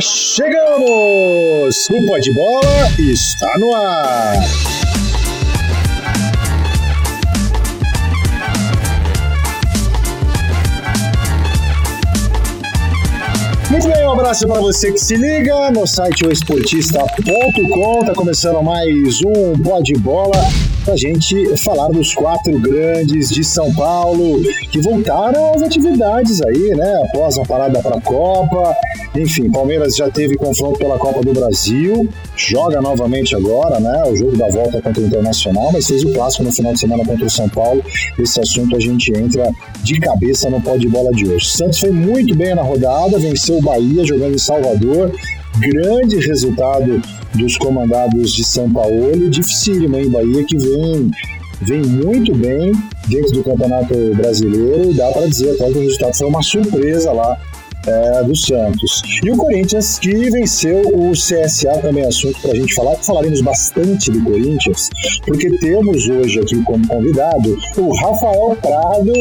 chegamos! O Pó de Bola está no ar! Muito bem, um abraço para você que se liga no site oesportista.com. Tá começando mais um Pó de Bola a gente falar dos quatro grandes de São Paulo que voltaram às atividades aí, né? Após a parada para a Copa. Enfim, Palmeiras já teve confronto pela Copa do Brasil, joga novamente agora, né? O jogo da volta contra o Internacional, mas fez o clássico no final de semana contra o São Paulo. Esse assunto a gente entra de cabeça no pó de bola de hoje. Santos foi muito bem na rodada, venceu o Bahia jogando em Salvador. Grande resultado dos comandados de São Paulo. Dificílimo, hein? Bahia que vem, vem muito bem dentro do Campeonato Brasileiro. Dá para dizer até que o resultado foi uma surpresa lá é, do Santos. E o Corinthians que venceu o CSA, também é assunto para a gente falar, falaremos bastante do Corinthians, porque temos hoje aqui como convidado o Rafael Prado,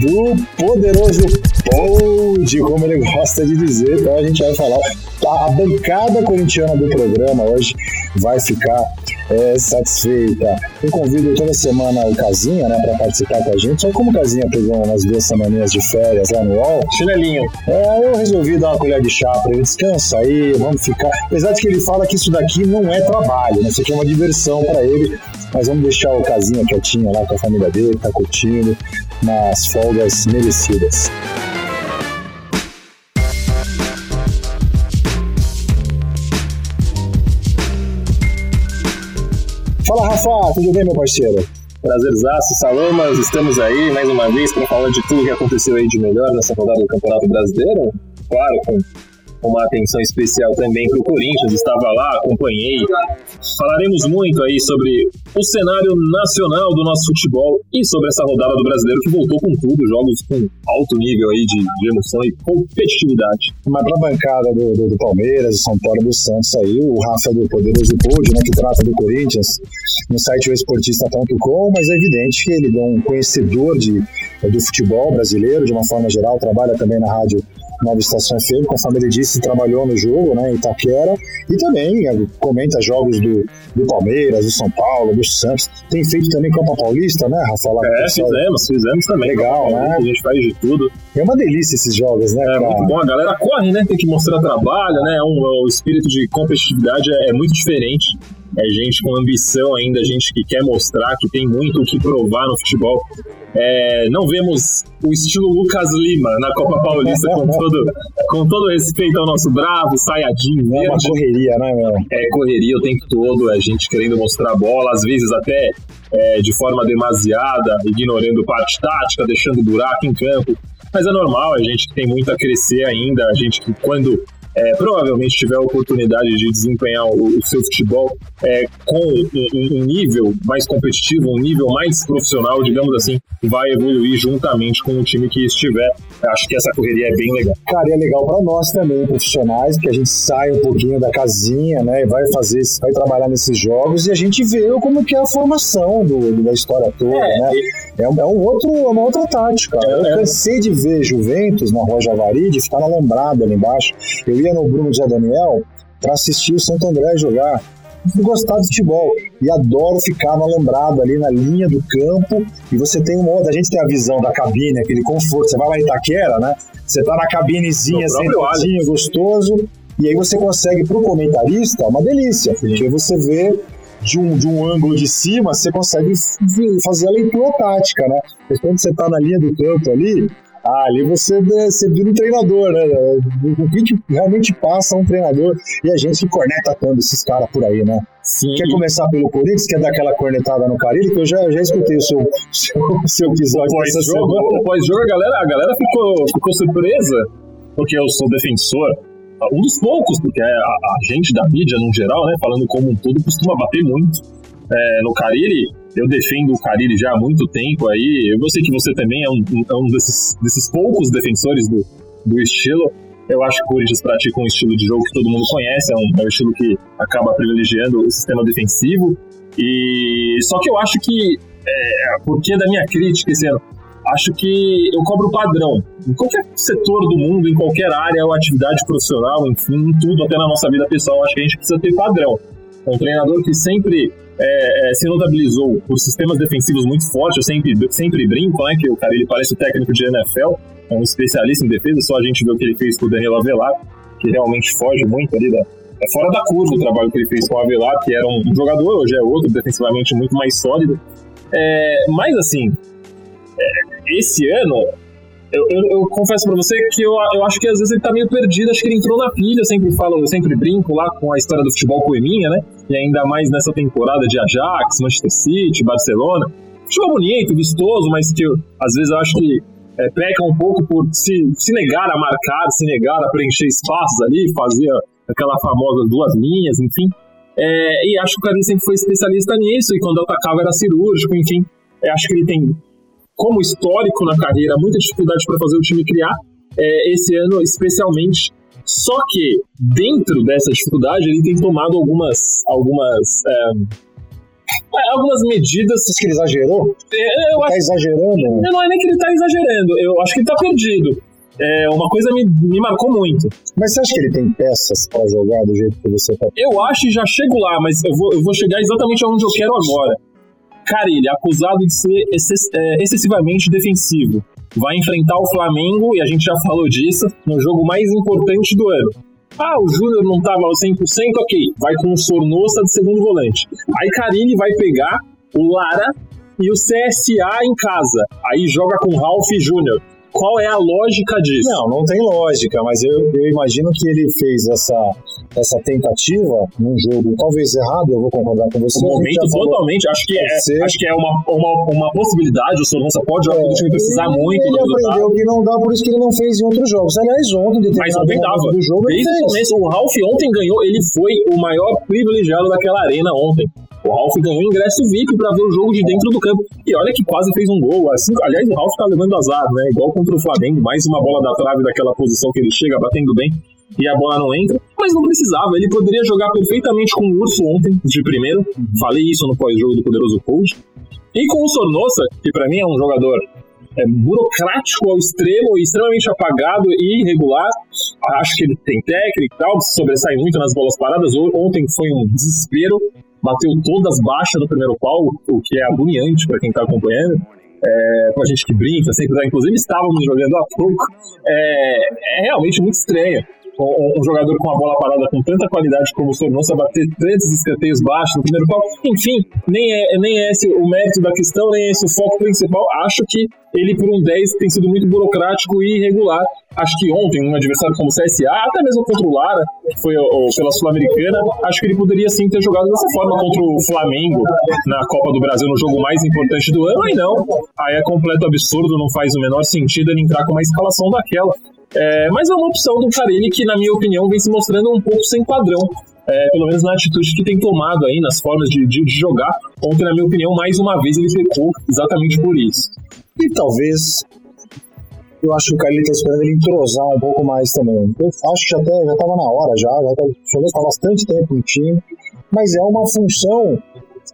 do poderoso Pod, como ele gosta de dizer. Então a gente vai falar. A bancada corintiana do programa hoje vai ficar é, satisfeita. Eu convido toda semana o Casinha, né, para participar com a gente. Só como o Casinha pegou umas duas semaninhas de férias lá no UOL. Chinelinho. É, eu resolvi dar uma colher de chá para ele. Descansa aí, vamos ficar. Apesar de que ele fala que isso daqui não é trabalho, né? Isso aqui é uma diversão para ele. Mas vamos deixar o Casinha quietinho lá com a família dele, tá curtindo nas folgas merecidas. Fala, Rafa, tudo bem, meu parceiro? Prazerzaço, Salomas, estamos aí mais uma vez para falar de tudo que aconteceu aí de melhor nessa rodada do Campeonato Brasileiro. Claro, com uma atenção especial também para o Corinthians, estava lá, acompanhei. Falaremos muito aí sobre o cenário nacional do nosso futebol e sobre essa rodada do brasileiro que voltou com tudo, jogos com alto nível aí de, de emoção e competitividade. Mas para a bancada do, do, do, Palmeiras, do São Paulo do Santos aí, o Rafa do Poderoso Pod, né, que trata do Corinthians, no site oesportista.com, mas é evidente que ele é um conhecedor de, do futebol brasileiro, de uma forma geral, trabalha também na rádio Nova Estação FM, conforme ele disse, trabalhou no jogo, né, em Itaquera, e também é, comenta jogos do, do Palmeiras, do São Paulo, do Santos. Tem feito também Copa Paulista, né, Rafa? é, fizemos, fizemos também. Legal, né? A gente faz de tudo. É uma delícia esses jogos, né? É muito bom, a galera corre, né? Tem que mostrar trabalho, né? Um, o espírito de competitividade é, é muito diferente é gente com ambição ainda, gente que quer mostrar que tem muito o que provar no futebol. É, não vemos o estilo Lucas Lima na Copa Paulista com todo, com todo respeito ao nosso bravo, saiadinho. É uma correria, né, meu? É correria o tempo todo, a gente querendo mostrar a bola, às vezes até é, de forma demasiada, ignorando parte tática, deixando buraco em campo. Mas é normal, a gente que tem muito a crescer ainda, a gente que quando é, provavelmente tiver a oportunidade de desempenhar o, o seu futebol é, com um, um, nível mais competitivo, um nível mais profissional, digamos assim, vai evoluir juntamente com o time que estiver. Acho que essa correria é bem legal. Cara, e é legal para nós também, profissionais, que a gente sai um pouquinho da casinha, né, e vai fazer, vai trabalhar nesses jogos e a gente vê como que é a formação do, da história toda, é, né? É, um, é um outro, é uma outra tática. É, eu é. cansei de ver Juventus na Rua Javari, de ficar na lembrada ali embaixo. Eu ia no Bruno Zé Daniel para assistir o Santo André jogar. Gostar de futebol e adoro ficar na lembrada ali na linha do campo. E você tem uma outra, a gente tem a visão da cabine, aquele conforto. Você vai lá em Itaquera, né? Você tá na cabinezinha, sentadinho, gostoso. E aí você consegue, pro comentarista, uma delícia, porque você vê de um, de um ângulo de cima, você consegue fazer a leitura tática, né? Mas quando você tá na linha do campo ali, ah, ali você, você vira um treinador, né? O que realmente passa um treinador e a gente corneta tanto esses caras por aí, né? Sim. Quer começar pelo Corinthians? Quer dar aquela cornetada no Carilho? Que eu já, já escutei o seu, seu, seu episódio pós-jogo. Pós-jogo, a galera, a galera ficou, ficou surpresa, porque eu sou defensor um dos poucos, porque a, a, gente da mídia, no geral, né, falando como um todo, costuma bater muito é, no Carilli eu defendo o Carilli já há muito tempo aí. Eu sei que você também é um, é um desses, desses poucos defensores do, do estilo. Eu acho que o Corinthians pratica um estilo de jogo que todo mundo conhece, é um, é um estilo que acaba privilegiando o sistema defensivo. E só que eu acho que, é, porque da minha crítica esse acho que eu cobro padrão. Em qualquer setor do mundo, em qualquer área ou atividade profissional, enfim, em tudo, até na nossa vida pessoal, acho que a gente precisa ter padrão. Um treinador que sempre é, é, se notabilizou por sistemas defensivos muito fortes, eu sempre, sempre brinco, né, que o cara ele parece o técnico de NFL, é um especialista em defesa, só a gente vê o que ele fez com o Daniel Avelar, que realmente foge muito ali da, é fora da curva o trabalho que ele fez com o Avelar, que era um jogador, hoje é outro, defensivamente muito mais sólido. É, mas assim, é, esse ano, eu, eu, eu confesso para você que eu, eu acho que às vezes ele tá meio perdido, acho que ele entrou na pilha, eu sempre falo, eu sempre brinco lá com a história do futebol poeminha, né? E ainda mais nessa temporada de Ajax, Manchester City, Barcelona. Futebol bonito, vistoso, mas que eu, às vezes eu acho que é, peca um pouco por se, se negar a marcar, se negar a preencher espaços ali, fazer aquela famosa duas linhas, enfim. É, e acho que o Carinho sempre foi especialista nisso, e quando atacava era cirúrgico, enfim. Acho que ele tem, como histórico na carreira, muita dificuldade para fazer o time criar. É, esse ano, especialmente. Só que, dentro dessa dificuldade, ele tem tomado algumas, algumas é, é, algumas medidas. Acho que ele exagerou? É, eu ele tá exagerando? Não é nem que ele tá exagerando, eu acho que ele tá perdido. É, uma coisa me, me marcou muito. Mas você acha que ele tem peças para jogar do jeito que você tá? Eu acho e já chego lá, mas eu vou, eu vou chegar exatamente aonde eu quero agora. Carilha, acusado de ser é, excessivamente defensivo. Vai enfrentar o Flamengo, e a gente já falou disso, no jogo mais importante do ano. Ah, o Júnior não estava ao 100%, ok. Vai com o Sornosa de segundo volante. Aí Carilli vai pegar o Lara e o CSA em casa. Aí joga com Ralph Júnior. Qual é a lógica disso? Não, não tem lógica, mas eu, eu imagino que ele fez essa, essa tentativa num jogo talvez errado, eu vou concordar com você. Um momento totalmente, acho que é, acho que é uma, uma, uma possibilidade, o Sornosa pode jogar é, o time precisar ele, muito. Ele aprendeu que não dá, por isso que ele não fez em outros jogos. Aliás, ontem, Mas ontem dava. Do jogo, Desde o começo, o Ralph ontem ganhou, ele foi o maior privilegiado daquela arena ontem. O Ralf ganhou ingresso VIP para ver o jogo de dentro do campo. E olha que quase fez um gol. Assim, aliás, o Ralf tá levando azar, né? Igual contra o Flamengo, mais uma bola da trave daquela posição que ele chega batendo bem e a bola não entra, mas não precisava. Ele poderia jogar perfeitamente com o Urso ontem, de primeiro. Falei isso no pós-jogo do Poderoso Cold. E com o Sornosa, que para mim é um jogador é, burocrático ao extremo, extremamente apagado e irregular. Acho que ele tem técnica e tal, sobressai muito nas bolas paradas. Ontem foi um desespero bateu todas baixas no primeiro pau, o que é agoniante para quem está acompanhando. É, com a gente que brinca, sempre, inclusive estávamos jogando há pouco, é, é realmente muito estranho um, jogador com a bola parada com tanta qualidade como o Sornosa bater tantos escanteios baixos no primeiro pau. Enfim, nem é, nem é esse o mérito da questão, nem é esse o foco principal. Acho que ele, por um 10, tem sido muito burocrático e irregular. Acho que ontem, um adversário como o CSA, até mesmo contra o Lara, que foi pela Sul-Americana, acho que ele poderia sim ter jogado dessa forma contra o Flamengo na Copa do Brasil, no jogo mais importante do ano. Aí não, aí é completo absurdo, não faz o menor sentido ele entrar com uma escalação daquela. É, mas é uma opção do Carilli que, na minha opinião, vem se mostrando um pouco sem padrão. É, pelo menos na atitude que tem tomado aí, nas formas de, de, de, jogar. Ontem, na minha opinião, mais uma vez ele pecou exatamente por isso. E talvez. Eu acho que o Carilli está esperando ele entrosar um pouco mais também. Eu acho que até já estava na hora, já. já tá, o está bastante tempo no time. Mas é uma função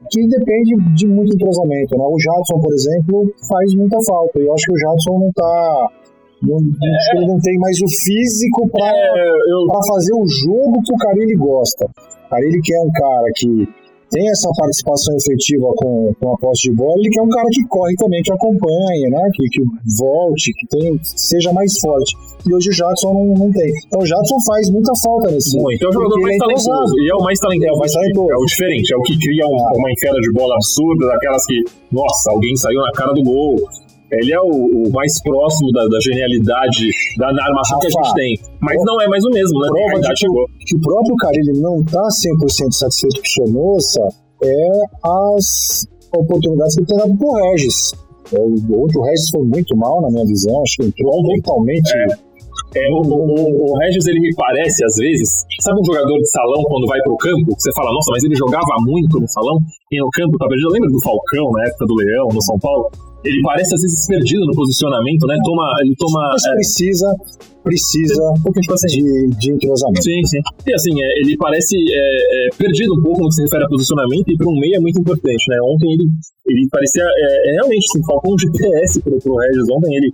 que depende de muito entrosamento. Né? O Jadson, por exemplo, faz muita falta. Eu acho que o Jadson não está não, é. Ele não tem mais o físico para é, eu... fazer o jogo que o Carilli gosta. Carilli quer um cara que tem essa participação efetiva com, com a posse de bola, ele quer um cara que corre também, que acompanhe, né? que, que volte, que tem, seja mais forte. E hoje o Jackson não, não tem. Então o Jackson faz muita falta nesse. Muito. É o jogador mais é talentoso. E é o mais talentoso. É o mais talentoso. É o diferente. É o que cria um, ah. uma enfiada de bola absurda, daquelas que, nossa, alguém saiu na cara do gol. Ele é o, o mais próximo da, da, genialidade da armação que a gente tem. Mas não é mais o mesmo, né? Prova de que, que o próprio Carilli não está 100% satisfeito com o Sonossa é as oportunidades que ele tem dado pro Regis. É, o Regis foi muito mal, na minha visão. Acho que entrou totalmente. É. É, o, o, o, Regis, ele me parece, às vezes, sabe um jogador de salão quando vai pro campo? Você fala, nossa, mas ele jogava muito no salão e no campo tá perdido. Lembra do Falcão, na época do Leão, no São Paulo? Ele parece às vezes perdido no posicionamento, né? Toma, ele toma. Mas é, precisa, precisa um pouco de, de entrosamento. Sim, sim. E assim, é, ele parece é, é, perdido um pouco no que se refere a posicionamento e para um meio é muito importante, né? Ontem ele, ele parecia é, é realmente assim, faltou um GPS pro, pro Regis. Ontem ele,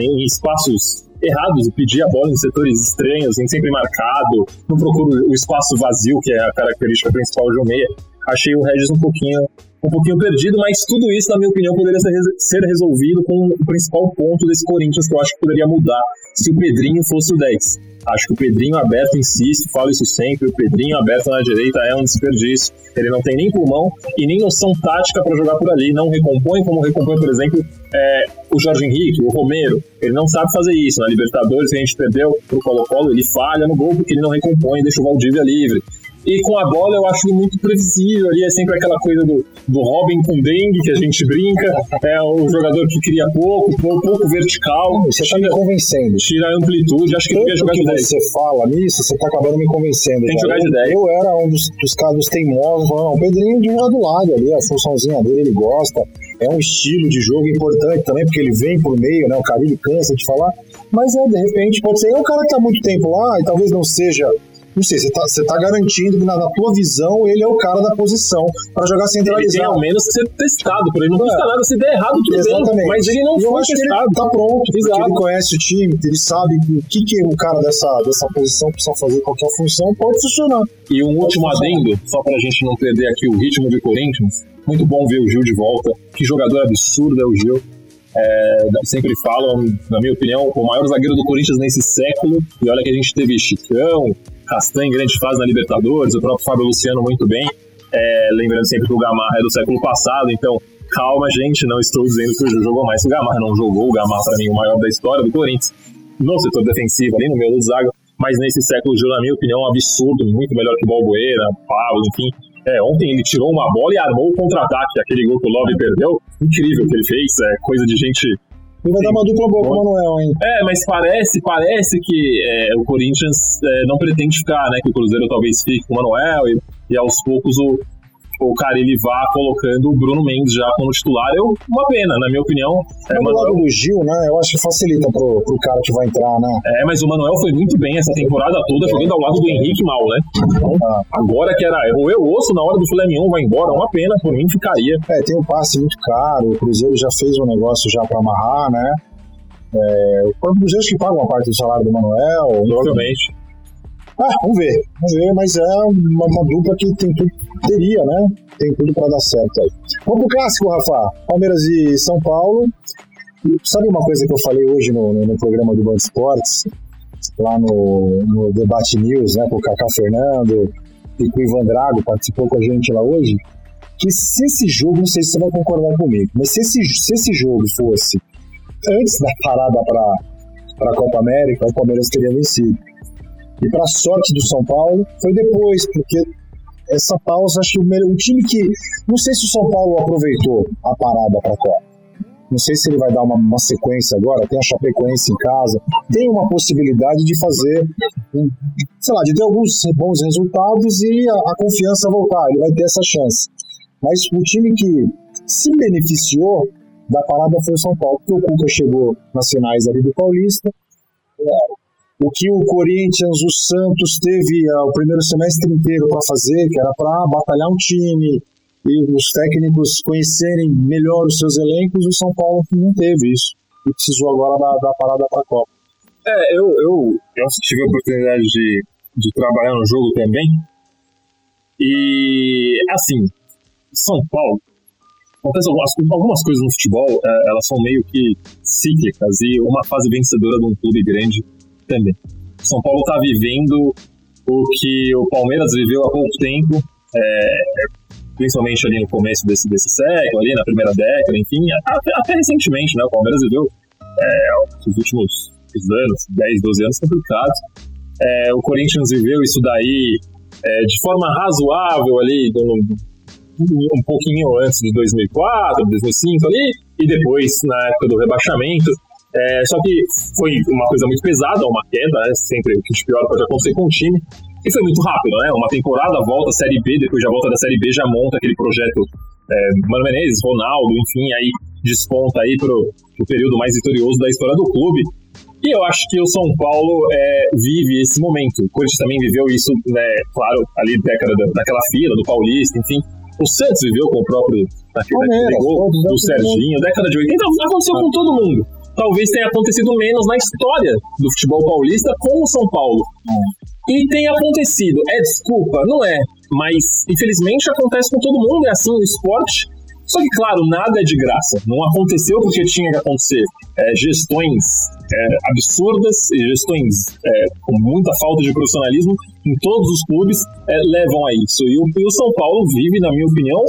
em espaços errados e pedir a bola em setores estranhos, em sempre marcado, não procura o espaço vazio, que é a característica principal de um meia. Achei o Regis um pouquinho um pouquinho perdido, mas tudo isso, na minha opinião, poderia ser, resolvido com o principal ponto desse Corinthians que eu acho que poderia mudar se o Pedrinho fosse o 10. Acho que o Pedrinho aberto, insisto, falo isso sempre, o Pedrinho aberto na direita é um desperdício. Ele não tem nem pulmão e nem noção tática para jogar por ali. Não recompõe como recompõe, por exemplo, é, o Jorge Henrique, o Romero. Ele não sabe fazer isso. Na Libertadores, que a gente perdeu pro Colo-Colo, ele falha no gol porque ele não recompõe, deixa o Valdívia livre. E com a bola eu acho muito previsível ali, é sempre aquela coisa do, do Robin com dengue que a gente brinca, é o jogador que cria pouco, pouco, pouco vertical. Você está me convencendo. Tira a amplitude, acho que Tanto ele jogar que de 10. você fala nisso, você está acabando me convencendo. Tem que jogar de 10. Eu era um dos, dos caras teimosos, falando, não, o Pedrinho de jogar do lado ali, a funçãozinha dele, ele gosta, é um estilo de jogo importante também, porque ele vem por meio, né, o Carilho cansa de falar, mas é, de repente, pode ser, é um cara que está muito tempo lá e talvez não seja não sei, você está você tá garantindo que na, na, tua visão ele é o cara da posição para jogar centralizado. Ele tem ao menos ser testado, por ele não é. custa nada se der errado tudo Exatamente. bem, mas ele não e foi testado. ele tá pronto, Exato. ele conhece o time, ele sabe o que, que o cara dessa, dessa posição precisa fazer, qualquer função, pode funcionar. E um último adendo, só para a gente não perder aqui o ritmo de Corinthians, muito bom ver o Gil de volta, que jogador absurdo é o Gil. É, sempre falam, na minha opinião, o maior zagueiro do Corinthians nesse século. E olha que a gente teve Chicão, Castan em grande fase na Libertadores, o próprio Fábio Luciano muito bem. É, lembrando sempre que o Gamarra é do século passado, então calma, gente, não estou dizendo que o Gil jogou mais. O Gamarra não jogou, o Gamarra, para mim, o maior da história do Corinthians, no setor defensivo, ali no meio do zaga. Mas nesse século, o na minha opinião, é um absurdo, muito melhor que o Balbuena, Pablo, enfim. É, ontem ele tirou uma bola e armou o contra-ataque, aquele gol que o Love perdeu. Incrível que ele fez, é coisa de gente e vai dar uma dupla boa com o Manuel, hein? É, mas parece, parece que é, o Corinthians é, não pretende ficar, né? Que o Cruzeiro talvez fique com o Manuel e, e aos poucos o, o cara ele vá colocando o Bruno Mendes já como titular, eu, uma pena, na minha opinião. É, do Manuel... do Gil, né? Eu acho que facilita pro, pro cara que vai entrar, né? É, mas o Manuel foi muito bem essa temporada toda, jogando ao lado do Henrique mal, né? Então, ah. agora que era ou eu ouço na hora do filé mignon vai embora, uma pena, por mim ficaria. É, tem um passe muito caro, o Cruzeiro já fez um negócio já pra amarrar, né? É, o Cruzeiro que paga uma parte do salário do Manuel. Provavelmente. Ah, vamos ver, vamos ver, mas é uma, uma dupla que tem tudo, teria, né? Tem tudo para dar certo aí. Vamos pro clássico, Rafa. Palmeiras e São Paulo. sabe uma coisa que eu falei hoje no, no, no programa do Band Esportes, lá no, no Debate News, né, com o Cacá Fernando e com o Ivan Drago, participou com a gente lá hoje, que se esse jogo, não sei se você vai concordar comigo, mas se esse, se esse jogo fosse antes da parada para a Copa América, o Palmeiras teria vencido. E para sorte do São Paulo, foi depois, porque essa pausa, acho que o, o, time que. Não sei se o São Paulo aproveitou a parada para a Copa. Não sei se ele vai dar uma, uma, sequência agora. Tem a Chapecoense em casa. Tem uma possibilidade de fazer, sei lá, de ter alguns bons resultados e a, a confiança voltar. Ele vai ter essa chance. Mas o time que se beneficiou da parada foi o São Paulo, porque o Cuca chegou nas finais ali do Paulista. O que o Corinthians, o Santos teve uh, o primeiro semestre inteiro para fazer, que era para batalhar um time e os técnicos conhecerem melhor os seus elencos, o São Paulo não teve isso e precisou agora da, da parada para a Copa. É, eu, eu, eu tive a oportunidade de, de trabalhar no jogo também e, assim, São Paulo, acontece algumas, algumas coisas no futebol, é, elas são meio que cíclicas e uma fase vencedora de um clube grande também. São Paulo está vivendo o que o Palmeiras viveu há pouco tempo, é, principalmente ali no começo desse, desse século, ali na primeira década, enfim, até, até recentemente, né? O Palmeiras viveu é, os últimos anos, 10, 12 anos complicados. É, o Corinthians viveu isso daí é, de forma razoável ali, um pouquinho antes de 2004, 2005 ali, e depois na época do rebaixamento. É, só que foi uma coisa muito pesada, uma queda, né? Sempre o que de pior pode acontecer com o time. E foi muito rápido, né? Uma temporada, volta Série B, depois já volta da Série B, já monta aquele projeto é, Mano Menezes, Ronaldo, enfim, aí desponta aí pro, pro período mais vitorioso da história do clube. E eu acho que o São Paulo é, vive esse momento. O Corinthians também viveu isso, né, claro, ali década da, daquela fila, do Paulista, enfim. O Santos viveu com o próprio naquele, naquele gol do Serginho, década de 80. Então, aconteceu com todo mundo. Talvez tenha acontecido menos na história do futebol paulista com o São Paulo. E tem acontecido. É desculpa? Não é. Mas, infelizmente, acontece com todo mundo. É assim no esporte. Só que, claro, nada é de graça. Não aconteceu porque tinha que acontecer. É, gestões é, absurdas e gestões é, com muita falta de profissionalismo em todos os clubes é, levam a isso. E o, e o, São Paulo vive, na minha opinião,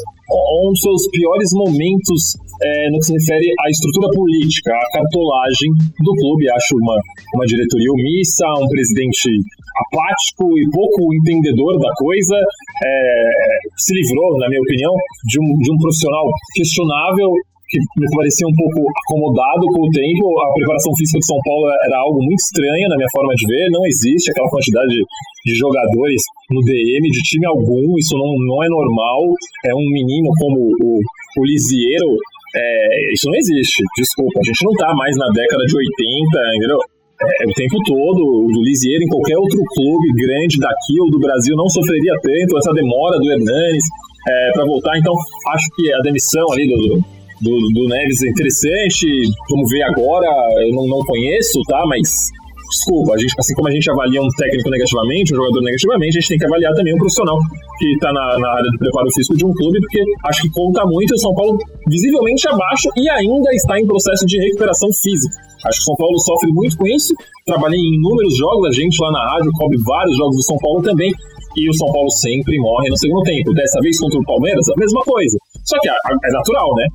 um dos seus piores momentos é, no que se refere à estrutura política, à cartolagem do clube. Acho uma, uma diretoria omissa, um presidente apático e pouco entendedor da coisa, é, se livrou, na minha opinião, de um, de um profissional questionável que me parecia um pouco acomodado com o tempo. A preparação física de São Paulo era algo muito estranho na minha forma de ver. Não existe aquela quantidade de jogadores no DM de time algum. Isso não, não é normal. É um menino como o, o Lisiero. É, isso não existe. Desculpa, a gente não tá mais na década de 80, entendeu? é, o tempo todo. O Lisieiro em qualquer outro clube grande daqui ou do Brasil não sofreria tanto essa demora do Hernanes é, para voltar. Então, acho que a demissão ali do, do, do, Neves é interessante. Vamos ver agora. Eu não, não conheço, tá? Mas desculpa, a gente, assim como a gente avalia um técnico negativamente, um jogador negativamente, a gente tem que avaliar também um profissional que está na, na, área do preparo físico de um clube, porque acho que conta muito. O São Paulo visivelmente abaixo e ainda está em processo de recuperação física. Acho que o São Paulo sofre muito com isso. Trabalhei em inúmeros jogos, a gente lá na rádio cobre vários jogos do São Paulo também. E o São Paulo sempre morre no segundo tempo. Dessa vez contra o Palmeiras, a mesma coisa. Só que é natural, né?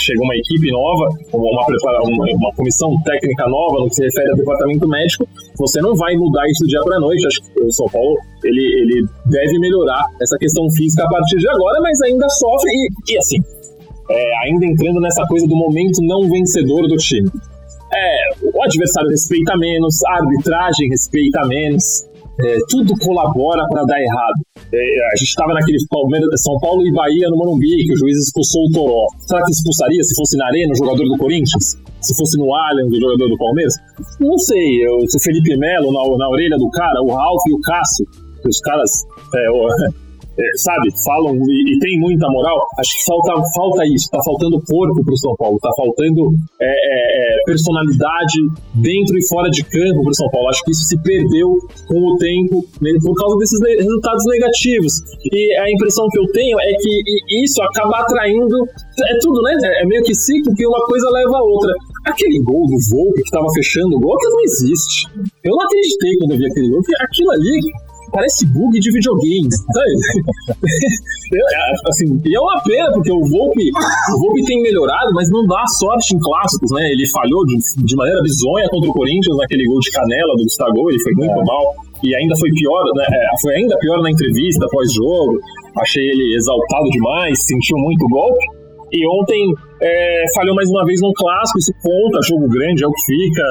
Chega uma equipe nova, uma, uma, uma comissão técnica nova no que se refere ao departamento médico, você não vai mudar isso do dia para noite. Acho que o São Paulo ele, ele deve melhorar essa questão física a partir de agora, mas ainda sofre. E, e assim, é, ainda entrando nessa coisa do momento não vencedor do time. É, o adversário respeita menos, a arbitragem respeita menos, é, tudo colabora para dar errado. É, a gente estava naquele Palmeiras, São Paulo e Bahia no Morumbi, que o juiz expulsou o Toró. Será que expulsaria se fosse na Arena o jogador do Corinthians? Se fosse no Allianz o jogador do Palmeiras? Não sei. Eu, se o Felipe Melo na, na orelha do cara, o Ralf e o Cássio, os caras é, é, sabe, falam e, e, tem muita moral, acho que falta, falta isso, tá faltando corpo pro São Paulo, tá faltando é, é, é personalidade dentro e fora de campo pro São Paulo. Acho que isso se perdeu com o tempo né, por causa desses resultados negativos. E a impressão que eu tenho é que isso acaba atraindo. É tudo, né? É meio que ciclo que uma coisa leva a outra. Aquele gol do Volpe que tava fechando o gol, que não existe. Eu não acreditei quando eu vi aquele gol, aquilo ali parece bug de videogame, sabe? É, assim, e é uma pena, porque o Volpe, o Volpe tem melhorado, mas não dá sorte em clássicos, né? Ele falhou de, de maneira bizonha contra o Corinthians naquele gol de canela do Gustavo, ele foi muito é. mal. E ainda foi pior, né? É, foi ainda pior na entrevista pós-jogo. Achei ele exaltado demais, sentiu muito golpe. E ontem é, falhou mais uma vez no clássico, isso conta, jogo grande é o que fica.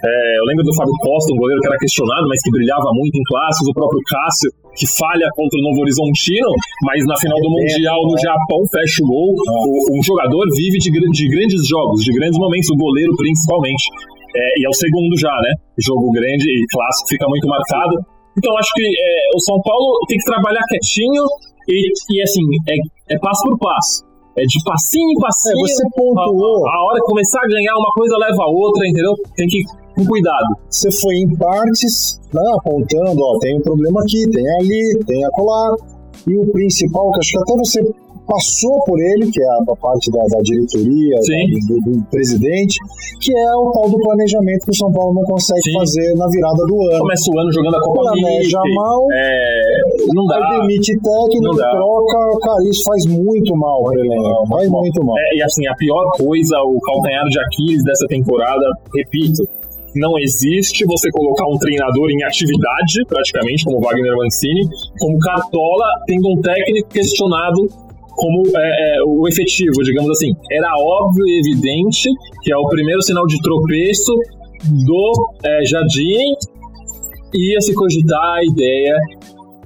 É, eu lembro do Fábio Costa, um goleiro que era questionado, mas que brilhava muito em clássicos. O próprio Cássio, que falha contra o Novo Horizontino, mas na final do Mundial no Japão fecha o gol. O, um jogador vive de, de grandes jogos, de grandes momentos, o goleiro principalmente. É, e é o segundo já, né? Jogo grande e clássico fica muito marcado. Então acho que é, o São Paulo tem que trabalhar quietinho e, e assim, é, é passo por passo. É de passinho em passinho. É, você pontuou. A, a, hora que começar a ganhar, uma coisa leva a outra, entendeu? Tem que com cuidado. Você foi em partes, né, apontando, ó, tem um problema aqui, tem ali, tem acolá. E o principal, que acho que até você passou por ele, que é a parte da, da diretoria, do, do, presidente, que é o tal do planejamento que o São Paulo não consegue Sim. fazer na virada do ano. Começa o ano jogando a Copa Planeja mal, é, não dá. Demite técnico, troca, cara, isso faz muito mal para ele, faz muito mal. É, e assim, a pior coisa, o calcanhar de Aquiles dessa temporada, repito, não existe você colocar um treinador em atividade, praticamente, como Wagner Mancini, como Cartola, tendo um técnico questionado como é, é, o efetivo, digamos assim. Era óbvio e evidente que é o primeiro sinal de tropeço do é, Jardim ia se cogitar a ideia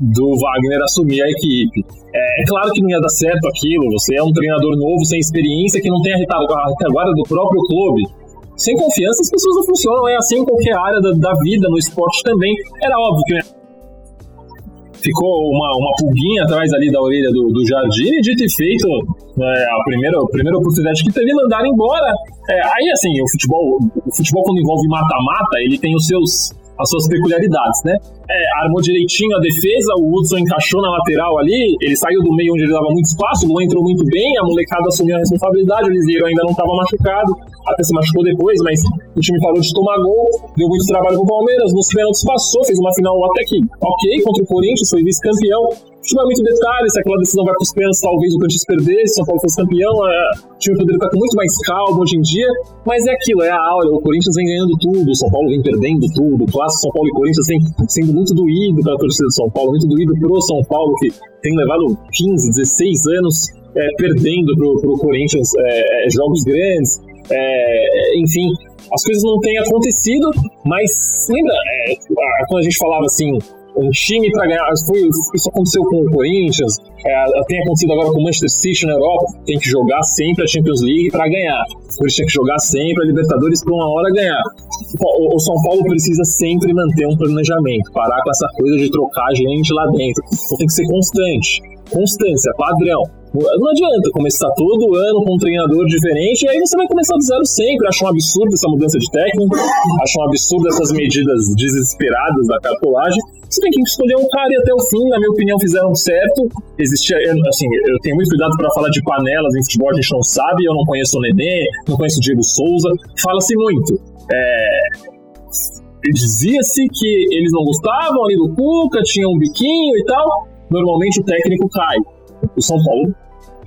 do Wagner assumir a equipe. É, é, claro que não ia dar certo aquilo, você é um treinador novo, sem experiência, que não tem a retaguarda do próprio clube. Sem confiança as pessoas não funcionam, é assim em qualquer área da, da vida, no esporte também. Era óbvio que ficou uma, uma pulguinha atrás ali da orelha do, do Jardim e de ter feito é, a, primeira, a primeira oportunidade que teve mandar embora. É, aí assim, o futebol, o futebol quando envolve mata-mata, ele tem os seus as suas peculiaridades, né? É, armou direitinho a defesa, o Hudson encaixou na lateral ali, ele saiu do meio onde ele dava muito espaço, o entrou muito bem, a molecada assumiu a responsabilidade, o Lisieiro ainda não estava machucado, até se machucou depois, mas o time parou de tomar gol, deu muito trabalho pro Palmeiras, nos pênaltis passou, fez uma final até que ok contra o Corinthians, foi vice-campeão, futebol é muito detalhe, se aquela decisão vai para os pênaltis, talvez o Corinthians perdesse, São Paulo fosse campeão, é, o time poderia estar muito mais calmo hoje em dia, mas é aquilo, é a aula, o Corinthians vem ganhando tudo, o São Paulo vem perdendo tudo, o clássico São Paulo e Corinthians vem sendo muito doído pela torcida de São Paulo, muito doído pro São Paulo, que tem levado 15, 16 anos é, perdendo pro, pro Corinthians é, é jogos grandes, é, enfim, as coisas não têm acontecido, mas lembra é, quando a gente falava assim, um time para ganhar. Foi, isso aconteceu com o Corinthians, é, tem acontecido agora com o Manchester City na Europa. Tem que jogar sempre a Champions League para ganhar. Por isso tem que jogar sempre a Libertadores para uma hora ganhar. O, o, São Paulo precisa sempre manter um planejamento, parar com essa coisa de trocar gente lá dentro. Então tem que ser constante. Constância, padrão. Não adianta começar todo ano com um treinador diferente e aí você vai começar do zero sempre. Acho um absurdo essa mudança de técnico, acho um absurdo essas medidas desesperadas da cartolagem. Você tem que escolher um cara e até o fim, na minha opinião, fizeram certo. Existia, assim, eu tenho muito cuidado para falar de panelas em futebol, a gente não sabe, eu não conheço o Nenê, não conheço o Diego Souza, fala-se muito. É, Dizia-se que eles não gostavam ali do Cuca, tinha um biquinho e tal. Normalmente o técnico cai. O São Paulo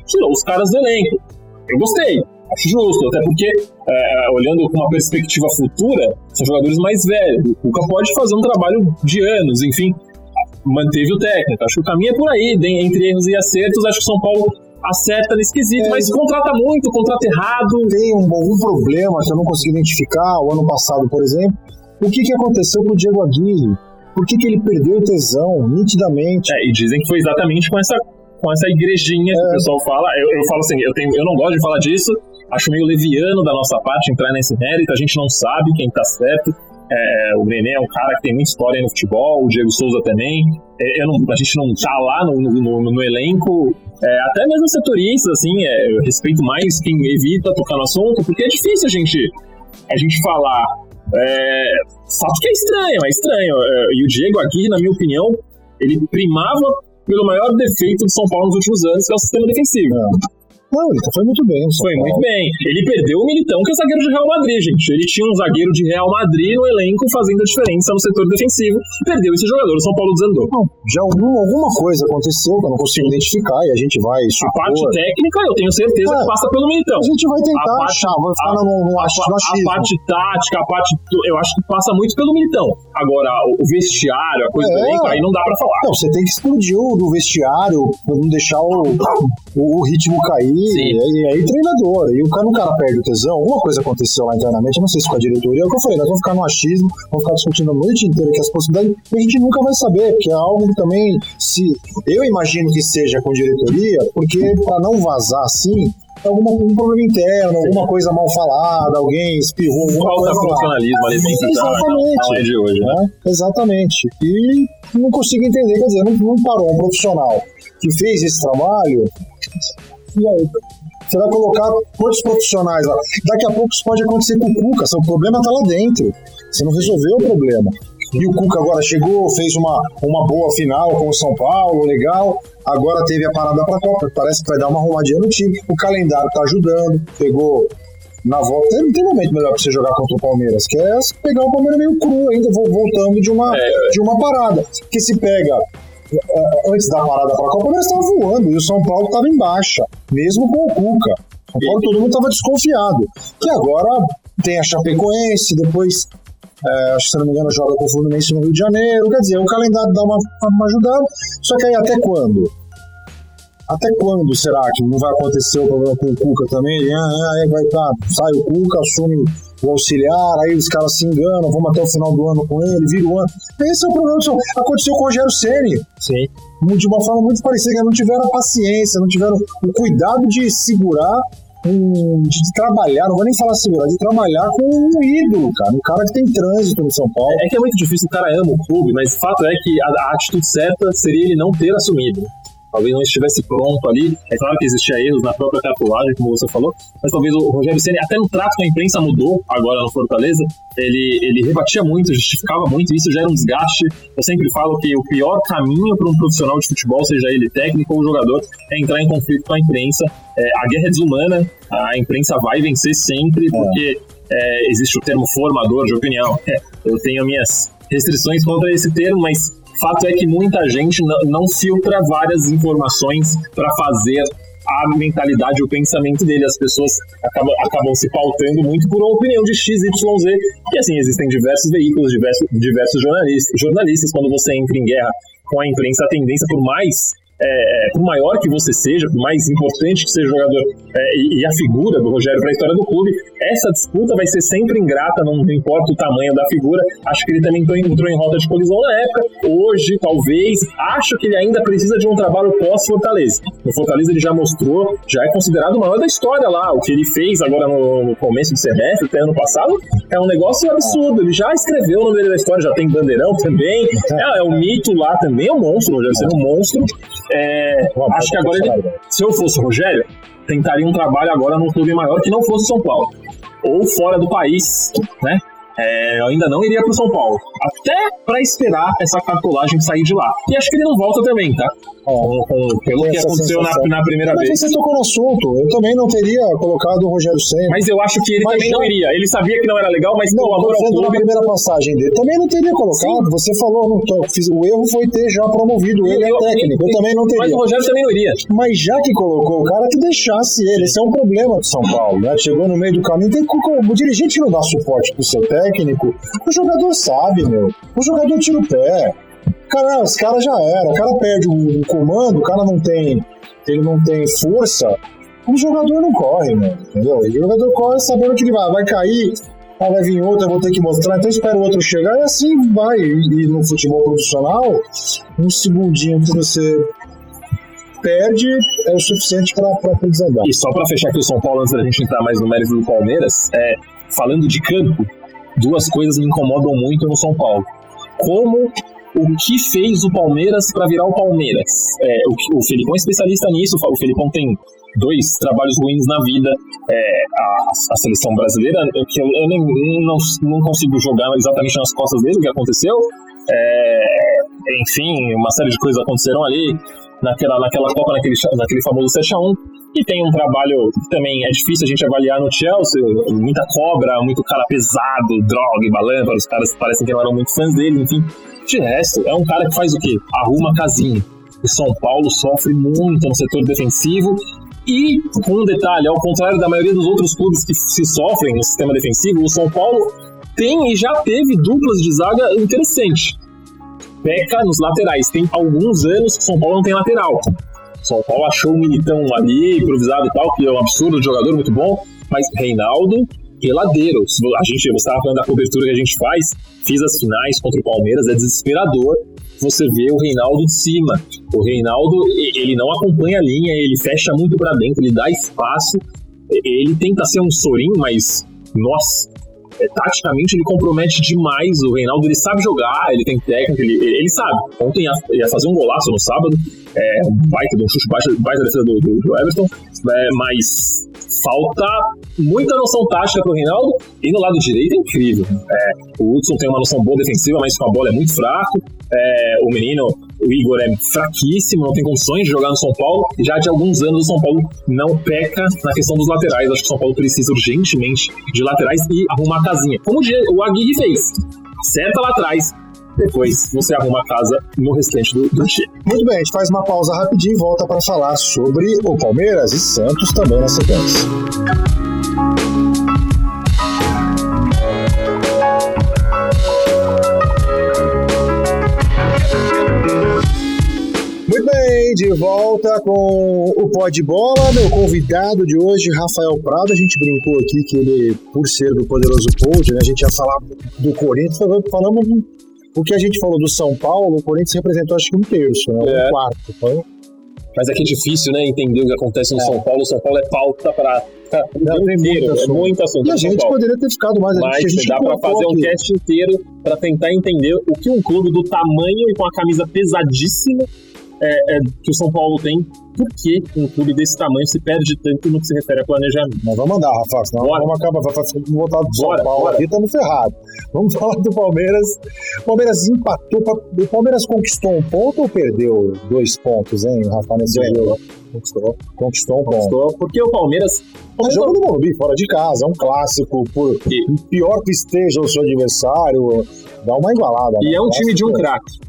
tirou os caras do elenco. Eu gostei, acho justo, até porque, é, olhando com uma perspectiva futura, são jogadores mais velhos. O Cuca pode fazer um trabalho de anos, enfim, manteve o técnico. Acho que o caminho é por aí, entre erros e acertos, acho que o São Paulo acerta nesse quesito, é, mas contrata muito, contrata errado. Tem um, um problema que eu não consegui identificar o ano passado, por exemplo. O que, que aconteceu com o Diego Aguirre? Por que, que ele perdeu o tesão, nitidamente? É, e dizem que foi exatamente com essa com essa igrejinha que o é. pessoal fala. Eu, eu falo assim, eu, tenho, eu não gosto de falar disso, acho meio leviano da nossa parte entrar nesse mérito, a gente não sabe quem tá certo. É, o Nenê é um cara que tem muita história no futebol, o Diego Souza também. É, não, a gente não tá lá no, no, no, no elenco, é, até mesmo setoristas, assim, é, eu respeito mais quem evita tocar no assunto, porque é difícil a gente, a gente falar. É, fato que é estranho, é estranho. É, e o Diego aqui, na minha opinião, ele primava pelo maior defeito do São Paulo nos últimos anos, que é o sistema defensivo. Não, ele foi muito bem. Foi muito bem. Ele perdeu o Militão, que é zagueiro de Real Madrid, gente. Ele tinha um zagueiro de Real Madrid no elenco fazendo a diferença no setor defensivo. Perdeu esse jogador, o São Paulo desandou. Não, já algum, alguma coisa aconteceu que eu não consigo identificar e a gente vai supor. A parte técnica, eu tenho certeza é, que passa pelo Militão. A gente vai tentar a achar, vai ficar no, no, a, a, parte tática, a parte. Eu acho que passa muito pelo Militão. Agora, o vestiário, a coisa é. do elenco, aí não dá pra falar. Não, você tem que explodir o do vestiário pra não deixar o, o ritmo cair. E aí treinador. E o cara, o cara perde o tesão. Uma coisa aconteceu lá internamente, não sei se com a diretoria, é o que eu falei, nós vamos ficar no achismo, vamos ficar discutindo a noite inteira que as possibilidades, e a gente nunca vai saber, porque é algo que também, se eu imagino que seja com diretoria, porque para não vazar assim, alguma, um problema interno, alguma coisa mal falada, alguém espirrou alguma Falta coisa. profissionalismo ali dentro Exatamente. da de hoje, né? Exatamente. E não consigo entender, quer dizer, não, não parou um profissional que fez esse trabalho. E aí, você vai colocar quantos profissionais lá? Daqui a pouco isso pode acontecer com o Cuca. O problema está lá dentro. Você não resolveu o problema. E o Cuca agora chegou, fez uma, uma boa final com o São Paulo, legal. Agora teve a parada para a Copa. Parece que vai dar uma arrumadinha no time. O calendário está ajudando. Pegou na volta. Tem, tem momento melhor para você jogar contra o Palmeiras, que é pegar o Palmeiras meio cru ainda, voltando de uma, é. de uma parada. Que se pega antes da parada para a Copa, nós estava voando e o São Paulo estava em baixa, mesmo com o Cuca. São Paulo todo mundo estava desconfiado. Que agora tem a Chapecoense, depois, é, acho que se não me engano, joga com o Fluminense no Rio de Janeiro. Quer dizer, o calendário dá uma, uma ajudada. Só que aí até quando? até quando será que não vai acontecer o problema com o Cuca também? Ah, ah, aí vai tá, sai o Cuca, assume o auxiliar, aí os caras se enganam, vamos até o final do ano com ele, vira o ano. Esse é o problema. Aconteceu com o Rogério Ceni. Sim. De uma forma muito parecida, não tiveram a paciência, não tiveram o cuidado de segurar um, de trabalhar, não vou nem falar segurar, de trabalhar com um ídolo, cara. Um cara que tem trânsito no São Paulo. É que é muito difícil, o cara ama o clube, mas o fato é que a, a atitude certa seria ele não ter assumido talvez não estivesse pronto ali. É claro que existia erros na própria calculagem, como você falou, mas talvez o Rogério Ceni até no trato com a imprensa mudou agora no Fortaleza. Ele, ele rebatia muito, justificava muito, isso já era um desgaste. Eu sempre falo que o pior caminho para um profissional de futebol, seja ele técnico ou jogador, é entrar em conflito com a imprensa. É, a guerra é desumana, a imprensa vai vencer sempre, é. porque é, existe o termo formador de opinião. É, eu tenho minhas restrições contra esse termo, mas Fato é que muita gente não, filtra várias informações para fazer a mentalidade, o pensamento dele. As pessoas acabam, acabam se pautando muito por uma opinião de X, Y, Z. E assim, existem diversos veículos, diversos, diversos jornalistas, jornalistas. Quando você entra em guerra com a imprensa, a tendência, por mais é, é, por maior que você seja, por mais importante que seja o jogador é, e, e, a figura do Rogério para a história do clube, essa disputa vai ser sempre ingrata, não importa o tamanho da figura. Acho que ele também entrou em rota de colisão na época. Hoje, talvez, acho que ele ainda precisa de um trabalho pós-Fortaleza. No Fortaleza ele já mostrou, já é considerado o maior da história lá. O que ele fez agora no, no começo do semestre, até ano passado, é um negócio absurdo. Ele já escreveu o nome da história, já tem bandeirão também. É, é um mito lá também, é um monstro, Rogério ser um monstro. É, acho que agora, ele, se eu fosse o Rogério, tentaria um trabalho agora num clube maior que não fosse São Paulo. Ou fora do país, né? É, eu ainda não iria pro São Paulo. Até para esperar essa cartolagem sair de lá. E acho que ele não volta também, tá? Com, com, pelo que aconteceu na, na, primeira mas vez. Mas você tocou no assunto. Eu também não teria colocado o Rogério Senna. Mas eu acho que ele mas também não iria. Ele sabia que não era legal, mas não, o amor ao clube... primeira passagem dele. Também não teria colocado. Sim. Você falou, no o erro foi ter já promovido ele eu, a técnico. Eu, eu, também não teria. Mas o Rogério também não iria. Mas já que colocou o cara, que deixasse ele. Esse é um problema do São Paulo, né? Chegou no meio do caminho, tem o dirigente não dá suporte pro seu técnico. O jogador sabe, meu. O jogador tira o pé. Cara, os caras já era. O cara perde o, comando, o cara não tem. Ele não tem força. O jogador não corre, né? Entendeu? O jogador corre sabendo que ele vai, vai cair, ah, vai vir outro, eu vou ter que mostrar, então espera o outro chegar e assim vai. E, e no futebol profissional, um segundinho que você perde é o suficiente para desandar. E só para fechar aqui o São Paulo, antes da gente entrar mais no mérito do Palmeiras, é, falando de campo, duas coisas me incomodam muito no São Paulo. Como o que fez o Palmeiras para virar o Palmeiras. É, o, o Felipão é especialista nisso, o Felipão tem dois trabalhos ruins na vida. É, a, a, seleção brasileira, que eu, eu nem, não, não consigo jogar exatamente nas costas dele o que aconteceu. É, enfim, uma série de coisas aconteceram ali naquela, naquela Copa, naquele, naquele famoso 7x1. E tem um trabalho que também é difícil a gente avaliar no Chelsea, muita cobra, muito cara pesado, droga balança, os caras parecem que não eram muito fãs dele, enfim. De resto, é um cara que faz o quê? Arruma casinha. O São Paulo sofre muito no setor defensivo e, com um detalhe, ao contrário da maioria dos outros clubes que se sofrem no sistema defensivo, o São Paulo tem e já teve duplas de zaga interessante. Peca nos laterais. Tem alguns anos que o São Paulo não tem lateral. São Paulo achou o Militão ali, improvisado e tal, que é um absurdo, jogador muito bom, mas Reinaldo, peladeiro. A gente, você estava falando da cobertura que a gente faz, fiz as finais contra o Palmeiras, é desesperador você vê o Reinaldo de cima. O Reinaldo, ele não acompanha a linha, ele fecha muito para dentro, ele dá espaço. Ele tenta ser um Sorin, mas, nossa, é, taticamente ele compromete demais. O Reinaldo ele sabe jogar, ele tem técnica, ele, ele sabe. Ontem ia, fazer um golaço no sábado, é, baita um chute, baita, baita defesa do, do, do Everton, é, mas falta muita noção tática pro Reinaldo e no lado direito é incrível. É, o Hudson tem uma noção boa defensiva, mas com a bola é muito fraco. É, o menino, o Igor, é fraquíssimo, não tem condições de jogar no São Paulo. Já de alguns anos o São Paulo não peca na questão dos laterais. Acho que o São Paulo precisa urgentemente de laterais e arrumar a casinha. Como o Aguirre fez. Acerta lá atrás, depois você arruma a casa no restante do, do time. Muito bem, a gente faz uma pausa rapidinho e volta para falar sobre o Palmeiras e Santos também na sequência. Muito bem, de volta com o Pó de Bola. Meu convidado de hoje, Rafael Prado. A gente brincou aqui que ele, por ser do Poderoso Pod, né, a gente ia falar do Corinthians, falamos o que a gente falou do São Paulo, o Corinthians representou acho que um terço, né, um É. quarto. Foi? Mas é que é difícil, né, entender o que acontece no É. São Paulo. São Paulo é pauta para o Não, tem inteiro. muito É muito assunto. E a gente Paulo. poderia ter ficado mais. Mas a gente dá colocou fazer um aqui. cast inteiro pra tentar entender o que um clube do tamanho e com a camisa pesadíssima é, é, que o São Paulo tem, por que um clube desse tamanho se perde tanto no que se refere a planejamento. Mas vamos mandar, Rafa, senão Bora. vamos acabar, vai do São Bora, Paulo bora. aqui, estamos ferrados. Vamos falar do Palmeiras. O Palmeiras empatou, pra- o Palmeiras conquistou um ponto ou perdeu dois pontos, hein, Rafa, nesse jogo? Conquistou. Conquistou um ponto. Gostou? Porque o Palmeiras. É jogo do Morumbi, fora de casa, é um clássico, por E- pior que esteja o seu adversário, dá uma igualada. E né? é um time de um craque.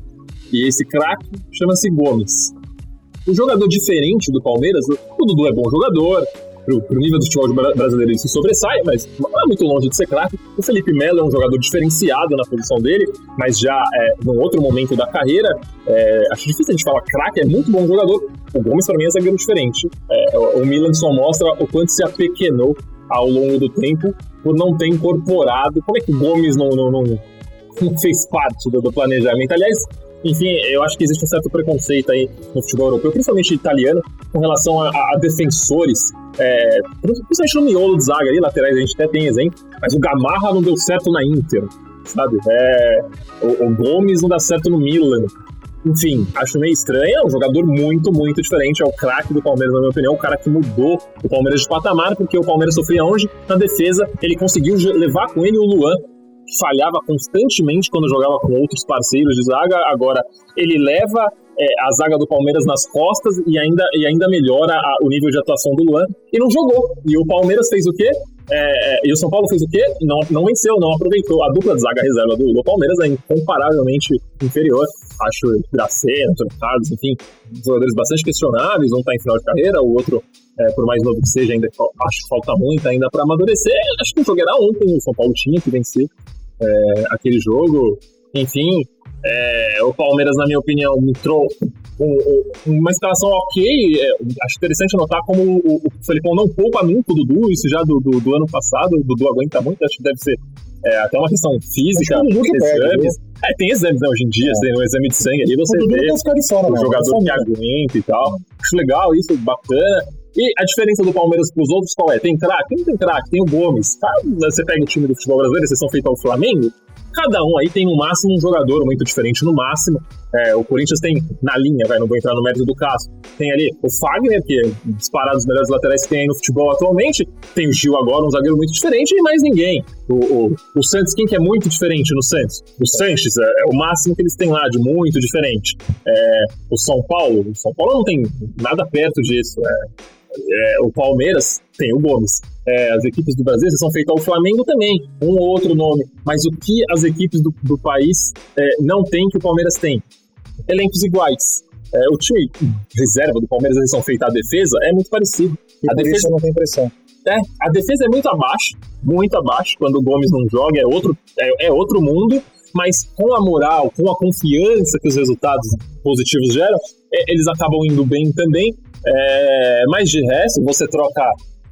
E esse craque chama-se Gomes. O jogador diferente do Palmeiras, o Dudu é bom jogador, pro, pro nível do futebol bra- brasileiro se sobressai, mas não é muito longe de ser craque. O Felipe Melo é um jogador diferenciado na posição dele, mas já é, num outro momento da carreira, é, acho difícil a gente falar craque, é muito bom jogador. O Gomes, para mim, é zagueiro diferente. É, o Milan só mostra o quanto se apequenou ao longo do tempo por não ter incorporado. Como é que o Gomes não, não, não, não fez parte do, do planejamento? Aliás, enfim, eu acho que existe um certo preconceito aí no futebol europeu, principalmente italiano, com relação a, a- defensores, é, principalmente no miolo de zaga ali, laterais a gente até tem exemplo, mas o Gamarra não deu certo na Inter, sabe? É, o, o Gomes não dá certo no Milan. Enfim, acho meio estranho, é um jogador muito, muito diferente, é o craque do Palmeiras, na minha opinião, o cara que mudou o Palmeiras de patamar, porque o Palmeiras sofria onde? Na defesa, ele conseguiu levar com ele o Luan, falhava constantemente quando jogava com outros parceiros de zaga. Agora, ele leva é, a zaga do Palmeiras nas costas e ainda, e ainda melhora a- o nível de atuação do Luan. E não jogou. E o Palmeiras fez o quê? É, é, e o São Paulo fez o quê? Não, não venceu, não aproveitou. A dupla de zaga reserva do, do Palmeiras é incomparavelmente inferior. Acho Gracena, Antônio Carlos, enfim, jogadores bastante questionáveis. Um tá em final de carreira, o outro, é, por mais novo que seja, ainda acho que falta muito ainda para amadurecer. Acho que o jogo era ontem, o São Paulo tinha que vencer é, aquele jogo. Enfim, é, o Palmeiras, na minha opinião, entrou com com uma escalação ok. É, acho interessante notar como o, o Felipão não poupa muito o Dudu, isso já do, do, do ano passado. O Dudu aguenta muito, acho que deve ser é, até uma questão física, que o que pega, exames. É, tem exames, né? Hoje em dia, É. tem um exame de sangue ali, você O vê de fora, o não. jogador que aguenta e tal. Acho legal isso, bacana. E a diferença do Palmeiras pros outros qual é? Tem craque? Não tem craque, tem o Gomes. Tá? Você pega o time do futebol brasileiro, exceção feita ao Flamengo, cada um aí tem no máximo um jogador muito diferente, no máximo. É, o Corinthians tem na linha, vai, não vou entrar no mérito do caso. Tem ali o Fagner, que é disparado dos melhores laterais que tem aí no futebol atualmente. Tem o Gil agora, um zagueiro muito diferente, e mais ninguém. O, o, o Santos, quem que é muito diferente no Santos? O Sanches é, é o máximo que eles têm lá de muito diferente. É, o São Paulo, o São Paulo não tem nada perto disso. É, é, o Palmeiras tem o Gomes. É, as equipes do Brasil são feitas ao Flamengo também, um ou outro nome. Mas o que as equipes do, do país é, não têm que o Palmeiras tem? Elencos iguais. É, o time reserva do Palmeiras, eles são feitos à defesa, é muito parecido. E A defesa não tem pressão. é, a defesa é muito abaixo, muito abaixo. Quando o Gomes não joga, é outro, é, é outro mundo. Mas com a moral, com a confiança que os resultados positivos geram, é, eles acabam indo bem também. É, mas de resto, você troca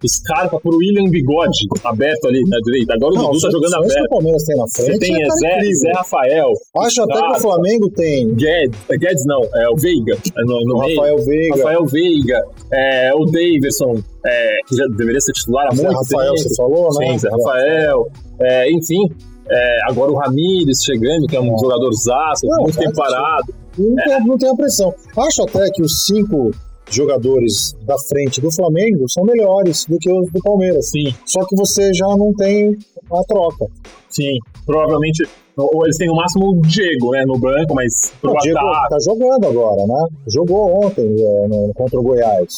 Scarpa por William Bigode, aberto ali na direita. Agora o Dudu tá jogando isso que o aberto. Palmeiras tem na frente. Você tem é Zé. Zé Rafael, Acho até que o Flamengo tem Guedes, é, Guedes não, é o Veiga é no, no o. Rafael Veiga. Rafael Veiga, é, o Daverson, é, que já deveria ser titular há Zé muito Rafael, tempo. você falou, né? Sim, Zé Rafael. É, enfim, é, agora o Ramires chegando, que é um É. jogador zaço, muito tempo parado. Não, tem, não tem a pressão. Acho até que os cinco jogadores da frente do Flamengo são melhores do que os do Palmeiras. Sim, Só que você já não tem a troca. sim. Provavelmente ou eles têm no máximo o Diego né, no banco, mas pro o Diego ataque. tá jogando agora, né? Jogou ontem é, no- contra o Goiás.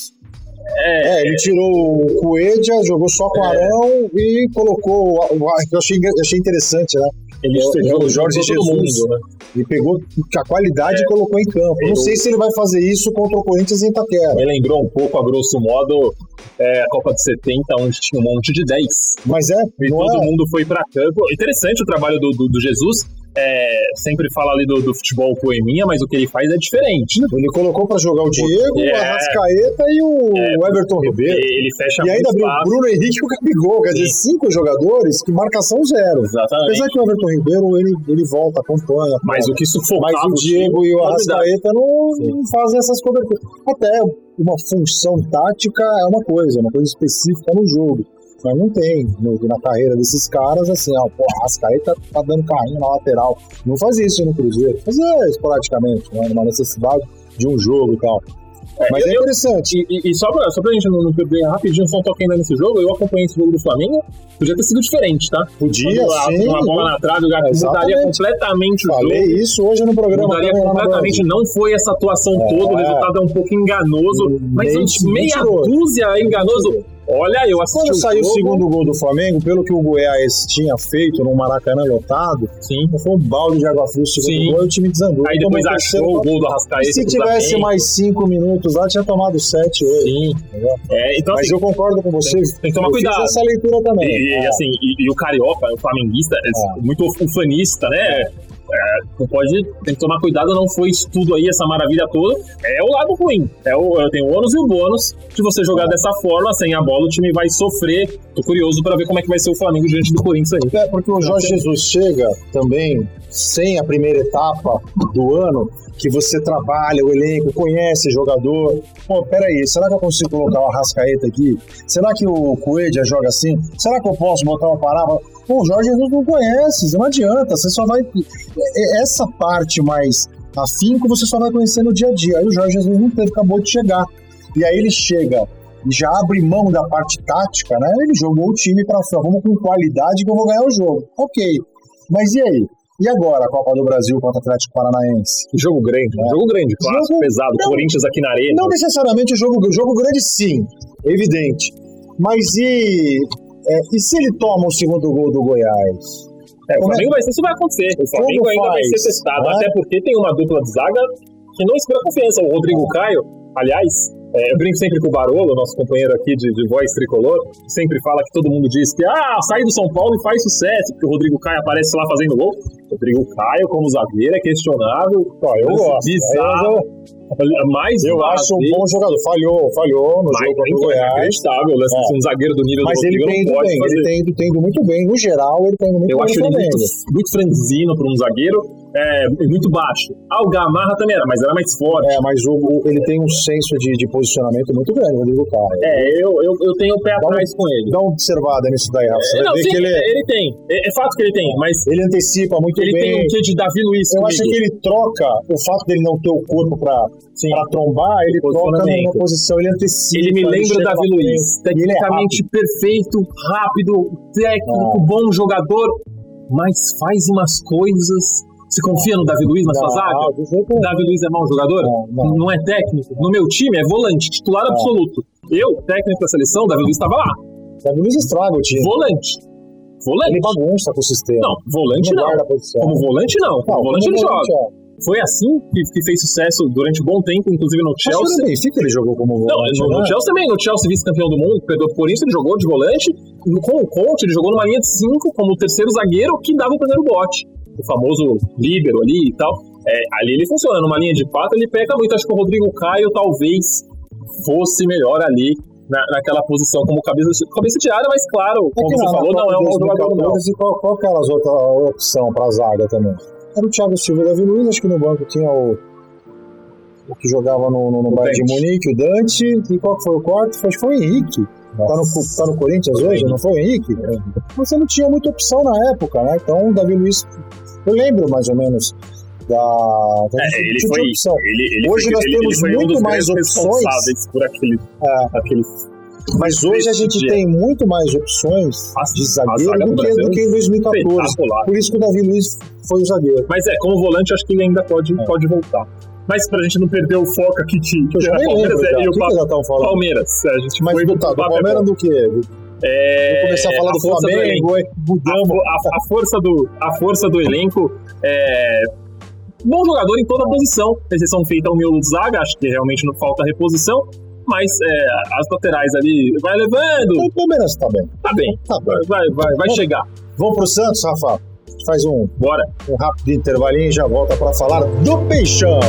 É, É, ele tirou o Coelho, jogou só com o É. Arão e colocou. Eu achei, eu achei interessante, né? Ele é o- ele é Jorge Jesus. mundo, né? E pegou a qualidade e colocou em campo. Não sei se ele vai fazer isso contra o Corinthians em Itaquera. Me lembrou um pouco, a grosso modo, é, a Copa de 70, onde tinha um monte de 10. Mas é, E todo é, mundo foi pra campo. Interessante o trabalho do, do, do Jesus, é, sempre fala ali do, do futebol poeminha, mas o que ele faz é diferente. Ele colocou pra jogar o Diego, É. o Arrascaeta e o É, Everton Ribeiro. Ele fecha E ainda abriu o. Bruno Henrique e o Gabigol, quer dizer, cinco jogadores que marcação zero. Exatamente. Apesar que o Everton Ribeiro, ele, ele volta, acompanha. Mas o que sufocava Mas o Diego e o novidade. Arrascaeta não, não fazem essas coberturas. Até uma função tática é uma coisa, uma coisa específica no jogo. Mas não tem na carreira desses caras assim, ó, pô, Arrascaeta tá dando carrinho na lateral. Não faz isso no Cruzeiro. Fazia esporadicamente, né, numa necessidade de um jogo e tal. Mas é eu- interessante. E, e- só, pra, só pra gente não, não perder rapidinho, só um toque ainda nesse jogo, eu acompanhei esse jogo do Flamengo, podia ter sido diferente, tá? Podia, Quando sim. Uma bola na trave, o Gato Exatamente. mudaria completamente o Falei jogo. isso hoje no programa. Mudaria na completamente, não foi essa atuação É. toda, o resultado é um pouco enganoso, mas Bem- uns meia dúzia enganoso. Olha, eu assisti Quando o saiu o jogo, segundo gol do Flamengo, pelo que o Goiás tinha feito no Maracanã lotado, Sim. foi um balde de água fria o segundo Sim. gol e o time desandou. Aí depois o achou o gol do Arrascaeta. Se cruzamento. tivesse mais cinco minutos lá, tinha tomado sete, oito. Sim. É, então, Mas assim, eu concordo com você. tem que tomar eu cuidado. essa leitura também. E, É. assim, e, e o Carioca, o flamenguista, é É. muito ufanista, né? É, não pode, tem que tomar cuidado, não foi isso tudo aí, essa maravilha toda. É o lado ruim. É o, tem o ônus e o bônus de você jogar dessa forma, sem a bola, o time vai sofrer. Tô curioso pra ver como é que vai ser o Flamengo diante do Corinthians aí. É porque o Jorge Jesus chega também sem a primeira etapa do ano, que você trabalha o elenco, conhece jogador. Pô, peraí, será que eu consigo colocar o Arrascaeta aqui? Será que o Coelho joga assim? Será que eu posso botar uma parábola? Pô, o Jorge Jesus não conhece, não adianta, você só vai. é- Essa parte mais afinco você só vai conhecer no dia a dia. Aí o Jorge Jesus não teve, acabou de chegar. E aí ele chega já abre mão da parte tática, né? Ele jogou o time para vamos com qualidade que eu vou ganhar o jogo. Ok. Mas e aí? E agora a Copa do Brasil contra o Atlético Paranaense? Jogo grande, É. jogo grande, clássico, Jogo- pesado. não. Corinthians aqui na arena. Não necessariamente o jogo, jogo grande, sim, evidente. Mas e, é, e se ele toma o segundo gol do Goiás? É, o Como é- Flamengo vai ser, isso vai acontecer. O Flamengo Como ainda vai faz, ser testado, né? até porque tem uma dupla de zaga que não inspira confiança. O Rodrigo Caio, aliás, é, eu brinco sempre com o Barolo, nosso companheiro aqui de, de voz tricolor, que sempre fala que todo mundo diz que ah, sai do São Paulo e faz sucesso, porque o Rodrigo Caio aparece lá fazendo gol. Rodrigo Caio, como zagueiro, é questionável. Eu gosto. Bizarro. Mais Eu acho um bom jogador. Falhou, falhou no mas jogo contra o é Goiás. inacreditável. lance É. Um zagueiro do nível Mas do ele tem pode bem, fazer. ele tem tem muito bem. No geral, ele tem muito Eu bem acho no ele muito, muito franzino para um zagueiro, é, muito baixo. Ah, o Gamarra também era, mas era mais forte. É, mas o, ele tem um senso de, de posicionamento muito grande, o Rodrigo Caio. É, eu, eu, eu tenho o pé Dá um- atrás com ele. Dá uma observada nisso daí, Rafa. Você É, não, sim, que ele, ele tem. É, é fato que ele tem, mas ele antecipa muito ele bem. tem um quê de Davi Luiz Eu comigo. acho que ele troca o fato dele não ter o corpo pra, Sim. pra trombar, ele troca numa posição, ele antecipa. Ele me lembra Davi Luiz. ele é Tecnicamente perfeito, rápido, técnico, Ah. bom jogador, mas faz umas coisas. Você confia no Davi Luiz na sua Não, zaga? O Davi Luiz é mau jogador? Não, não. é técnico? No meu time é volante, titular Não. absoluto. Eu, técnico da seleção, o Davi Luiz estava lá. O Davi Luiz estraga o time. Volante. Volante. Ele bagunça com o sistema. Não, volante não não. Como volante não. Como Não, volante ele joga. é. Foi assim que, que fez sucesso durante um bom tempo, inclusive no que Chelsea. no Benfica ele jogou como Não, volante. no, no né? Chelsea também, no Chelsea vice-campeão do mundo, perdeu por isso, ele jogou de volante. Com o Conte, ele jogou numa linha de cinco, como o terceiro zagueiro, que dava o primeiro bote. O famoso líbero ali e tal. É, ali ele funciona, numa linha de quatro ele peca muito. Acho que o Rodrigo Caio talvez fosse melhor ali na, naquela posição como cabeça, cabeça de área, mas claro, É como que você falou, não é um jogador, não. 2014, E qual, qual que era as outras opção pra zaga também? Era o Thiago Silva e Davi Luiz, acho que no banco tinha o, o que jogava no, no, no Bayern de. Munique, o Dante, e qual que foi o quarto? Acho que foi o Henrique. Tá no, tá no Corinthians hoje, não foi o Henrique? Você não tinha muita opção na época, né? Então o Davi Luiz, eu lembro mais ou menos da. da É, ele foi, opção. ele, ele Hoje foi, nós ele, temos um muito dos mais opções. por aquele, É. aquele Mas hoje a gente tem muito mais opções de zagueiro do que, do que em 2014. espetacular. Por isso que o Davi Luiz foi o zagueiro. Mas é, como volante, acho que ele ainda pode, É. pode voltar. Mas pra gente não perder o foco aqui que, que era Palmeiras lembro é, e O o que, Pa- que falando? Palmeiras. A gente Mas foi do, tá, do. Palmeiras do quê? É, Vou começar a falar a do Flamengo, elenco. A, a- a força do, a força do elenco é. Bom jogador em toda posição, exceção feita ao miolo zaga, acho que realmente não falta reposição, mas é, as laterais ali vai levando, O Palmeiras tá bem. tá bem, Tá bem. vai, vai, vai, vai chegar. Vamos pro Santos, Rafa? faz um, Bora. um rápido intervalinho e já volta para falar do Peixão.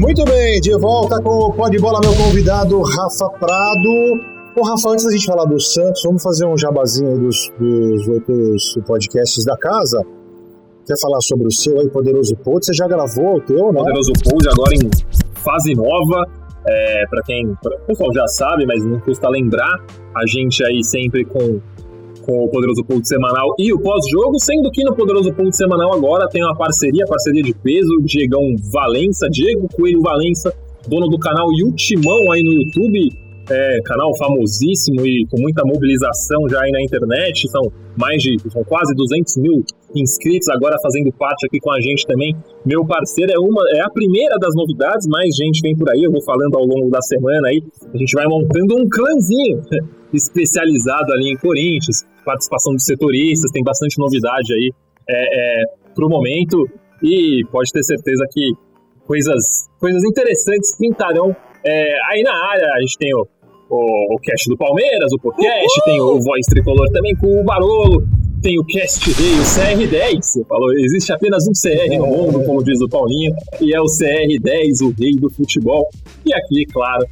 Muito bem, de volta com o Pode Bola, meu convidado Rafa Prado. Ô, Rafa, antes da gente falar do Santos, vamos fazer um jabazinho dos, dos outros podcasts da casa. Quer falar sobre o seu aí, Poderoso Pod? Você já gravou o teu, né? Poderoso Pod agora em fase nova. É, para quem pra, o pessoal já sabe, mas não custa lembrar, a gente aí sempre com, com o Poderoso Pod semanal e o pós-jogo, sendo que no Poderoso Pod semanal agora tem uma parceria, parceria de peso, Diegão Valença, Diego Coelho Valença, dono do canal e aí no YouTube, é, canal famosíssimo e com muita mobilização já aí na internet, são mais de, são quase 200 mil inscritos agora fazendo parte aqui com a gente também. Meu parceiro é uma, é a primeira das novidades, mais gente vem por aí, eu vou falando ao longo da semana aí, a gente vai montando um clãzinho especializado ali em Corinthians, participação dos setoristas, tem bastante novidade aí é, é, pro momento e pode ter certeza que coisas, coisas interessantes pintarão é, aí na área. A gente tem o, o, o cast do Palmeiras, o podcast, tem o Voz Tricolor também com o Barolo, tem o Cast Rei, o CR10. Você falou, existe apenas um CR no mundo, como diz o Paulinho, e é o CR10, o rei do futebol. E aqui, claro,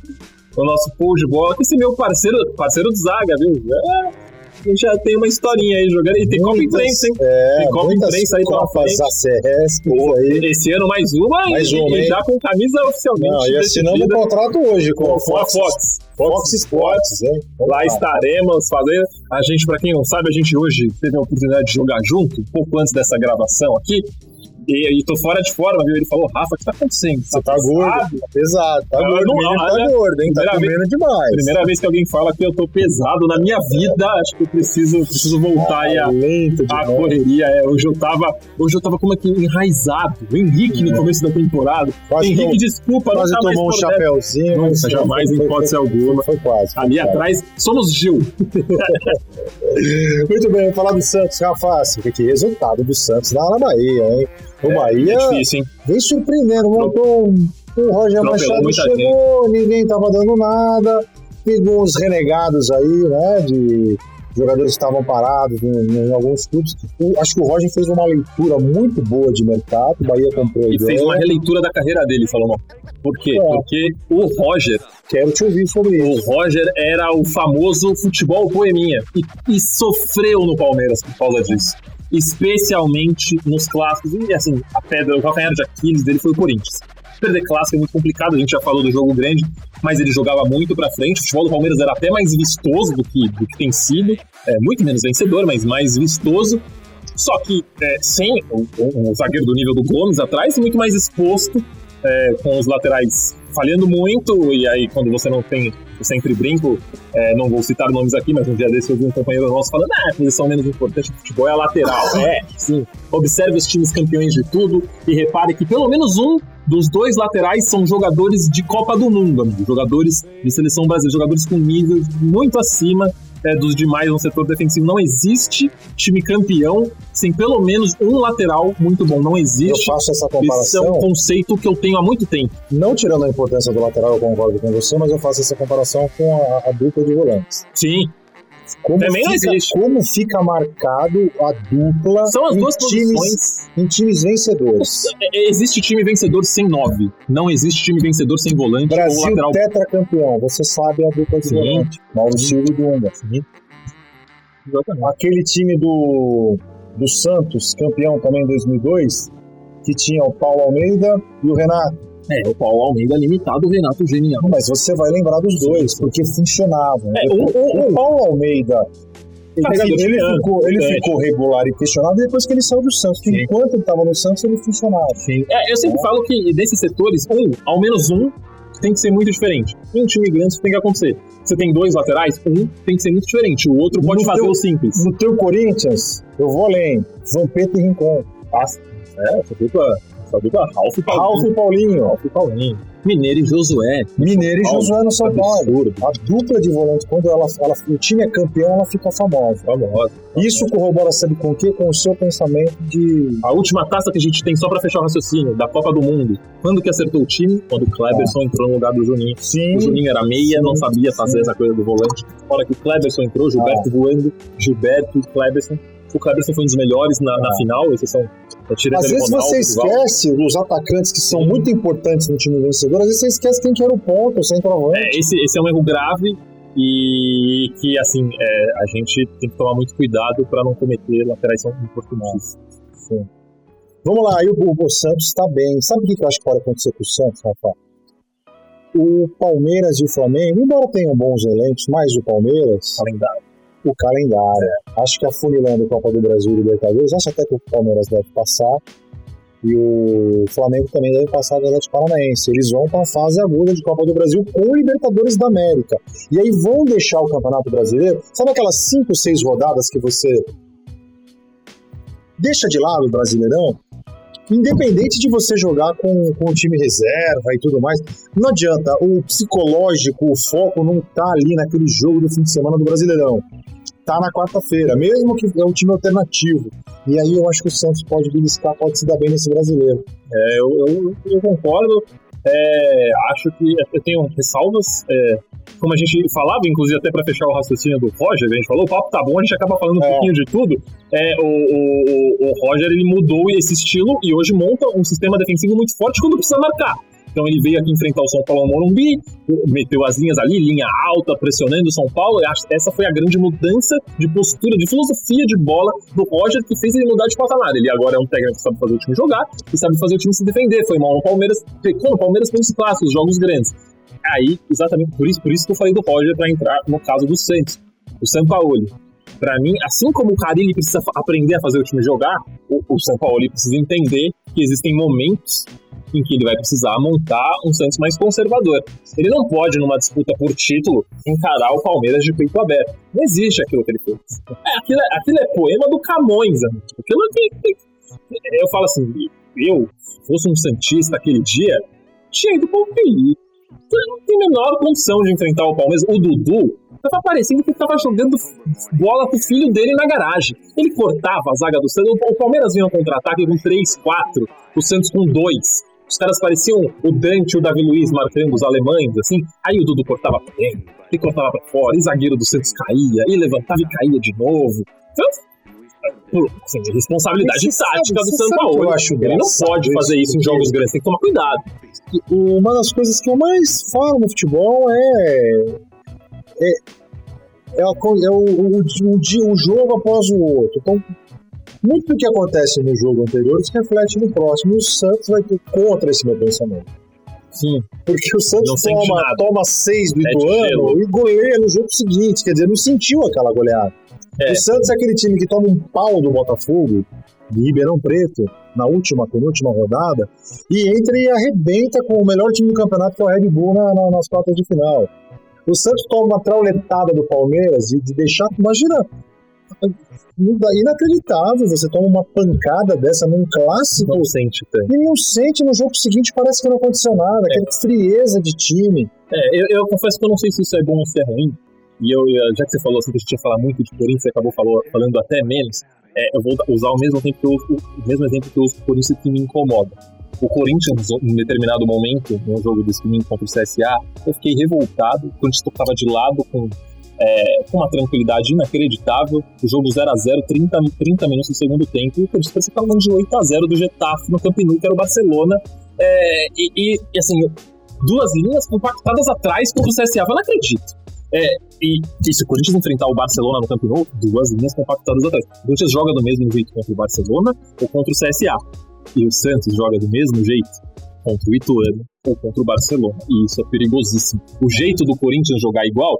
o nosso Paul de bola, que esse meu parceiro, parceiro do Zaga, viu? É, a gente já tem uma historinha aí jogando. E tem Copa Imprensa, hein? É, tem Copa Imprensa aí pela frente. ACS, Pô, aí. Esse ano mais uma Mais e, uma, e já com camisa oficialmente. Não, e assinamos um contrato hoje com, com a Fox. Fox Sports, hein? Lá estaremos fazendo. A gente, pra quem não sabe, a gente hoje teve a oportunidade de jogar junto, um pouco antes dessa gravação aqui. E, e tô fora de forma, viu? Ele falou, Rafa, o que tá acontecendo? Você tá gordo, pesado?" tá pesado, tá Não, gordo, não, o menino olha, tá gordo, hein? Tá primeira vez- comendo demais. Primeira vez que alguém fala que eu tô pesado na minha vida, acho que eu preciso, preciso voltar aí a, lento a correria. É, hoje eu tava, hoje eu tava como aqui enraizado. O Henrique no começo da temporada. Quase Henrique, tomou- desculpa, Quase nunca mais tomou um por dentro. chapéuzinho. Mas jamais, foi- em hipótese alguma. Foi quase. foi Ali quase. atrás, somos Gil. Muito bem, vamos falar do Santos, Rafa. Que que resultado do Santos lá na Bahia, hein? O Bahia É difícil, hein? vem surpreendendo, montou um, o Roger Atropelou Machado chegou, ninguém tava dando nada, pegou uns renegados aí, né, de jogadores que estavam parados em, em alguns clubes. Eu acho que o Roger fez uma leitura muito boa de mercado, o Bahia comprou E fez uma releitura da carreira dele, falou não. Por quê? É. Porque o Roger, Quero te ouvir sobre o isso. Roger era o famoso futebol poeminha e, e sofreu no Palmeiras por causa disso. Especialmente nos clássicos. E assim, a pedra, o calcanhar de Aquiles dele foi o Corinthians. Perder clássico é muito complicado, a gente já falou do jogo grande, mas ele jogava muito pra frente. O futebol do Palmeiras era até mais vistoso do que, do que tem sido. É, muito menos vencedor, mas mais vistoso. Só que é, sem o zagueiro do nível do Gomes atrás, muito mais exposto, é, com os laterais falhando muito, e aí quando você não tem, eu sempre brinco, é, não vou citar nomes aqui, mas um dia desse eu vi um companheiro nosso falando, ah, a posição menos importante do futebol é a lateral. É, sim. Observe os times campeões de tudo e repare que pelo menos um dos dois laterais são jogadores de Copa do Mundo, amigo. Jogadores de seleção brasileira, jogadores com nível muito acima é, dos demais no setor defensivo. Não existe time campeão sem pelo menos um lateral muito bom. Não Eu existe. faço essa Esse é um comparação, conceito que eu tenho há muito tempo. não tirando a importância do lateral, eu concordo com você, mas eu faço essa comparação com a, a dupla de volantes. Sim, Como Também fica. Como fica marcado a dupla são as em, duas times, posições. em times vencedores? Existe time vencedor sem nove. Não existe time vencedor sem volante ou Brasil lateral. tetracampeão, você sabe a dupla de Sim. volante. Mauro Silva e Dunga. Aquele time do, do Santos, campeão também em 2002, que tinha o Paulo Almeida e o Renato. É, o Paulo Almeida limitado, o Renato Genial. Mas você vai lembrar dos dois, porque funcionavam. É, o, um- o Paulo Almeida, ele, de ele piano, ficou, ele ficou regular e questionado depois que ele saiu do Santos. Sim. Enquanto ele estava no Santos, ele funcionava. É, eu sempre falo que desses setores, um, ao menos um, tem que ser muito diferente. Em um time grande, isso tem que acontecer. Você tem dois laterais, um tem que ser muito diferente. O outro pode No fazer teu- o simples. No teu Corinthians, eu vou além. Vampeta e Rincon. É, essa dupla, essa dupla Ralf e Paulinho. Ralf e Paulinho. Ralf e Paulinho. Mineiro e Josué. Mineiro e Josué no São Paulo. A dupla de volantes, quando ela, ela, o time é campeão, ela fica famosa. Famosa. Isso corrobora, sabe com o quê? Com o seu pensamento de. A última taça que a gente tem, só pra fechar o raciocínio, da Copa do Mundo. Quando que acertou o time? Quando o Kleberson ah. entrou no lugar do Juninho. Sim. O Juninho era meia, sim, não sabia fazer sim. essa coisa do volante. Na hora que o Kleberson entrou, Gilberto ah. voando, Gilberto e Kleberson o Cleberson foi um dos melhores na, na final, exceção. Às vezes você esquece os atacantes que são muito importantes no time vencedor, às vezes você esquece quem que era o ponto, o centroavante. É, esse, esse é um erro grave e que, assim, é, a gente tem que tomar muito cuidado para não cometer laterais importantes. Sim. Vamos lá, aí o, o Santos está bem. Sabe o que eu acho que pode acontecer com o Santos, Rafa? O Palmeiras e o Flamengo, embora tenham bons elencos, mais o Palmeiras. Calendário o calendário. Acho que a funilando a Copa do Brasil e Libertadores, acho até que o Palmeiras deve passar. E o Flamengo também deve passar o Atlético Paranaense. Eles vão para a fase aguda de Copa do Brasil com Libertadores da América. E aí vão deixar o Campeonato Brasileiro. Sabe aquelas 5, 6 rodadas que você deixa de lado o Brasileirão? Independente de você jogar com, com o time reserva e tudo mais, não adianta. O psicológico, o foco não tá ali naquele jogo do fim de semana do Brasileirão tá na quarta-feira, mesmo que é um time alternativo. E aí eu acho que o Santos pode beliscar, pode se dar bem nesse brasileiro. É, eu, eu, eu concordo. É, acho que eu tenho ressalvas. É, como a gente falava, inclusive até para fechar o raciocínio do Roger, a gente falou, o papo tá bom, a gente acaba falando um é. pouquinho de tudo. É, o, o, o Roger ele mudou esse estilo e hoje monta um sistema defensivo muito forte quando precisa marcar. Então ele veio aqui enfrentar o São Paulo no Morumbi, meteu as linhas ali, linha alta, pressionando o São Paulo. Essa foi a grande mudança de postura, de filosofia de bola do Roger que fez ele mudar de patamar. Ele agora é um técnico que sabe fazer o time jogar e sabe fazer o time se defender. Foi mal no Palmeiras, pecou no Palmeiras pelos clássicos, jogos grandes. Aí, exatamente por isso, por isso que eu falei do Roger para entrar no caso do Santos, o São Paulo. Para mim, assim como o Carilli precisa aprender a fazer o time jogar, o, o São Paulo precisa entender que existem momentos em que ele vai precisar montar um Santos mais conservador. Ele não pode, numa disputa por título, encarar o Palmeiras de peito aberto. Não existe aquilo que ele fez. É, aquilo, é, aquilo é poema do Camões, amigo. Aquilo que, que, eu falo assim, eu, se fosse um Santista aquele dia, tinha ido pro UPI. Não tem a menor condição de enfrentar o Palmeiras. O Dudu tava parecendo que tava jogando bola com o filho dele na garagem. Ele cortava a zaga do Santos. O Palmeiras vinha um contra-ataque com 3, 4, o Santos com 2. Os caras pareciam o Dante e o Davi Luiz marcando os alemães, assim. Aí o Dudu cortava pra dentro, e cortava pra fora, e zagueiro do Santos caía, e levantava e caía de novo. Então, por assim, responsabilidade você tática sabe, do São Paulo. Eu acho Ele não pode fazer isso em jogos grandes, tem que tomar cuidado. Uma das coisas que eu mais falo no futebol é. É, é, é o, o, o, o, jogo após o outro. Então, muito do que acontece no jogo anterior se reflete no próximo. E o Santos vai ter contra esse meu pensamento. Sim. Porque o Santos toma, toma seis do Ituano e goleia no jogo seguinte. Quer dizer, não sentiu aquela goleada. É. O Santos é aquele time que toma um pau do Botafogo, de Ribeirão Preto, na última, penúltima rodada, e entra e arrebenta com o melhor time do campeonato, que é o Red Bull, na, na, nas quartas de final. O Santos toma uma trauletada do Palmeiras de, de deixar. Imagina inacreditável. Você toma uma pancada dessa num clássico. Não sente tanto. E não sente no jogo seguinte, parece que não aconteceu nada. É. Aquela frieza de time. É, eu, eu, confesso que eu não sei se isso é bom ou se é ruim. E eu, já que você falou assim que a gente ia falar muito de Corinthians, você acabou falou, falando até menos. É, eu vou usar o mesmo, tempo que eu, o mesmo exemplo que eu uso o Corinthians que me incomoda. O Corinthians, em determinado momento, no jogo desse domingo contra o CSA, eu fiquei revoltado. quando a gente tocava de lado com é, com uma tranquilidade inacreditável. O jogo 0 a 0 30, 30 minutos do segundo tempo. E o Corinthians parecia que de 8 a 0 do Getafe no Camp que era o Barcelona. É, e, e, assim, duas linhas compactadas atrás contra o CSA. Eu não acredito. É, e, e, se o Corinthians enfrentar o Barcelona no Camp duas linhas compactadas atrás. O Corinthians joga do mesmo jeito contra o Barcelona ou contra o CSA. E o Santos joga do mesmo jeito contra o Ituano ou contra o Barcelona. E isso é perigosíssimo. O jeito do Corinthians jogar igual